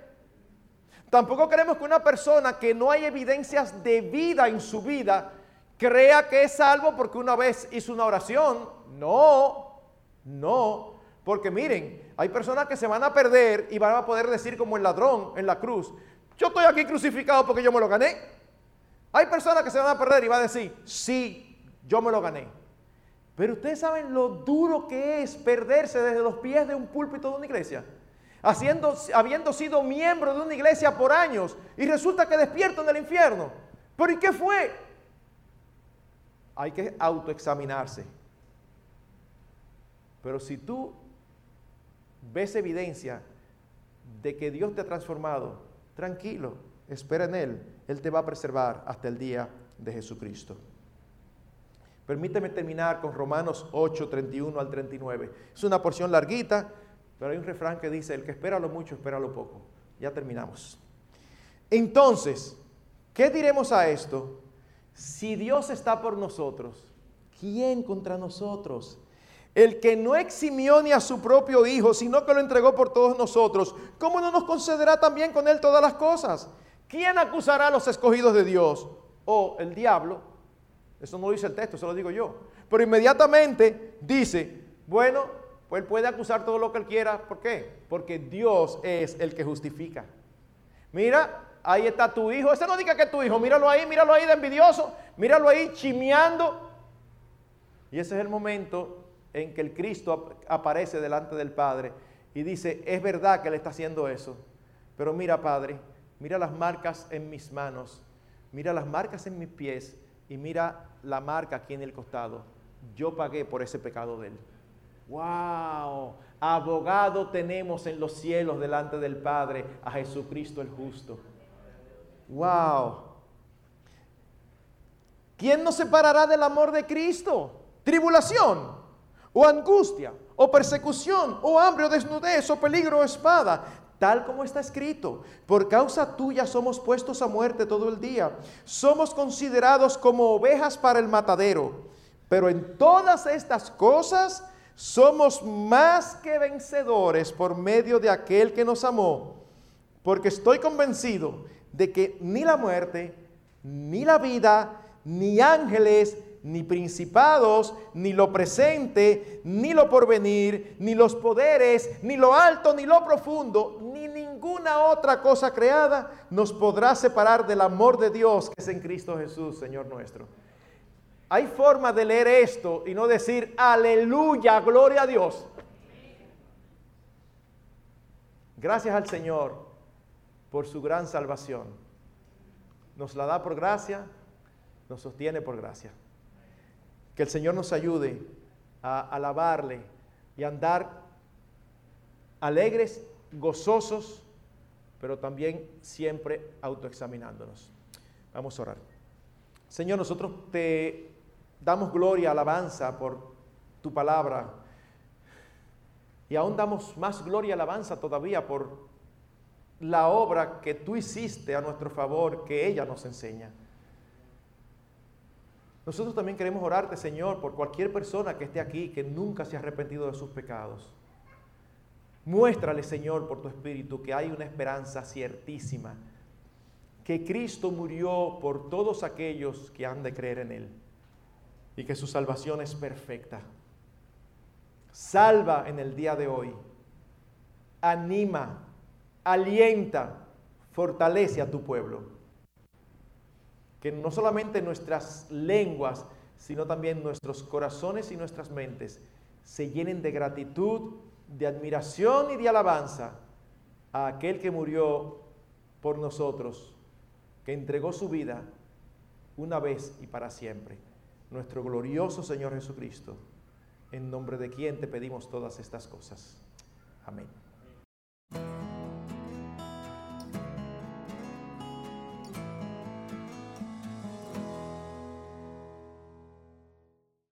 Tampoco queremos que una persona que no hay evidencias de vida en su vida crea que es salvo porque una vez hizo una oración. No, no. Porque miren, hay personas que se van a perder y van a poder decir como el ladrón en la cruz, yo estoy aquí crucificado porque yo me lo gané. Hay personas que se van a perder y van a decir, sí, yo me lo gané. Pero ustedes saben lo duro que es perderse desde los pies de un púlpito de una iglesia. Haciendo, habiendo sido miembro de una iglesia por años y resulta que despierto en el infierno. ¿Pero y qué fue? Hay que autoexaminarse. Pero si tú ves evidencia de que Dios te ha transformado, tranquilo, espera en Él. Él te va a preservar hasta el día de Jesucristo. Permíteme terminar con Romanos 8, 31 al 39. Es una porción larguita, pero hay un refrán que dice, el que espera lo mucho, espera lo poco. Ya terminamos. Entonces, ¿qué diremos a esto? Si Dios está por nosotros, ¿quién contra nosotros? El que no eximió ni a su propio Hijo, sino que lo entregó por todos nosotros, ¿cómo no nos concederá también con Él todas las cosas? ¿Quién acusará a los escogidos de Dios? ¿O el diablo? Eso no lo dice el texto, eso lo digo yo. Pero inmediatamente dice, bueno, pues Él puede acusar todo lo que Él quiera. ¿Por qué? Porque Dios es el que justifica. Mira, ahí está tu hijo. Ese no diga que es tu hijo. Míralo ahí, míralo ahí de envidioso. Míralo ahí chimeando. Y ese es el momento en que el Cristo aparece delante del Padre y dice, es verdad que Él está haciendo eso, pero mira Padre, mira las marcas en mis manos, mira las marcas en mis pies y mira la marca aquí en el costado. Yo pagué por ese pecado de Él. ¡Wow! Abogado tenemos en los cielos delante del Padre a Jesucristo el justo. ¡Wow! ¿Quién nos separará del amor de Cristo? Tribulación o angustia, o persecución, o hambre, o desnudez, o peligro, o espada, tal como está escrito. Por causa tuya somos puestos a muerte todo el día. Somos considerados como ovejas para el matadero. Pero en todas estas cosas somos más que vencedores por medio de aquel que nos amó. Porque estoy convencido de que ni la muerte, ni la vida, ni ángeles, ni principados, ni lo presente, ni lo porvenir, ni los poderes, ni lo alto, ni lo profundo, ni ninguna otra cosa creada nos podrá separar del amor de Dios que es en Cristo Jesús, Señor nuestro. Hay forma de leer esto y no decir aleluya, gloria a Dios. Gracias al Señor por su gran salvación. Nos la da por gracia, nos sostiene por gracia. Que el Señor nos ayude a alabarle y a andar alegres, gozosos, pero también siempre autoexaminándonos. Vamos a orar. Señor, nosotros te damos gloria, alabanza por tu palabra. Y aún damos más gloria y alabanza todavía por la obra que tú hiciste a nuestro favor, que ella nos enseña. Nosotros también queremos orarte, Señor, por cualquier persona que esté aquí que nunca se ha arrepentido de sus pecados. Muéstrale, Señor, por tu Espíritu que hay una esperanza ciertísima, que Cristo murió por todos aquellos que han de creer en Él y que su salvación es perfecta. Salva en el día de hoy, anima, alienta, fortalece a tu pueblo que no solamente nuestras lenguas, sino también nuestros corazones y nuestras mentes se llenen de gratitud, de admiración y de alabanza a aquel que murió por nosotros, que entregó su vida una vez y para siempre, nuestro glorioso Señor Jesucristo, en nombre de quien te pedimos todas estas cosas. Amén.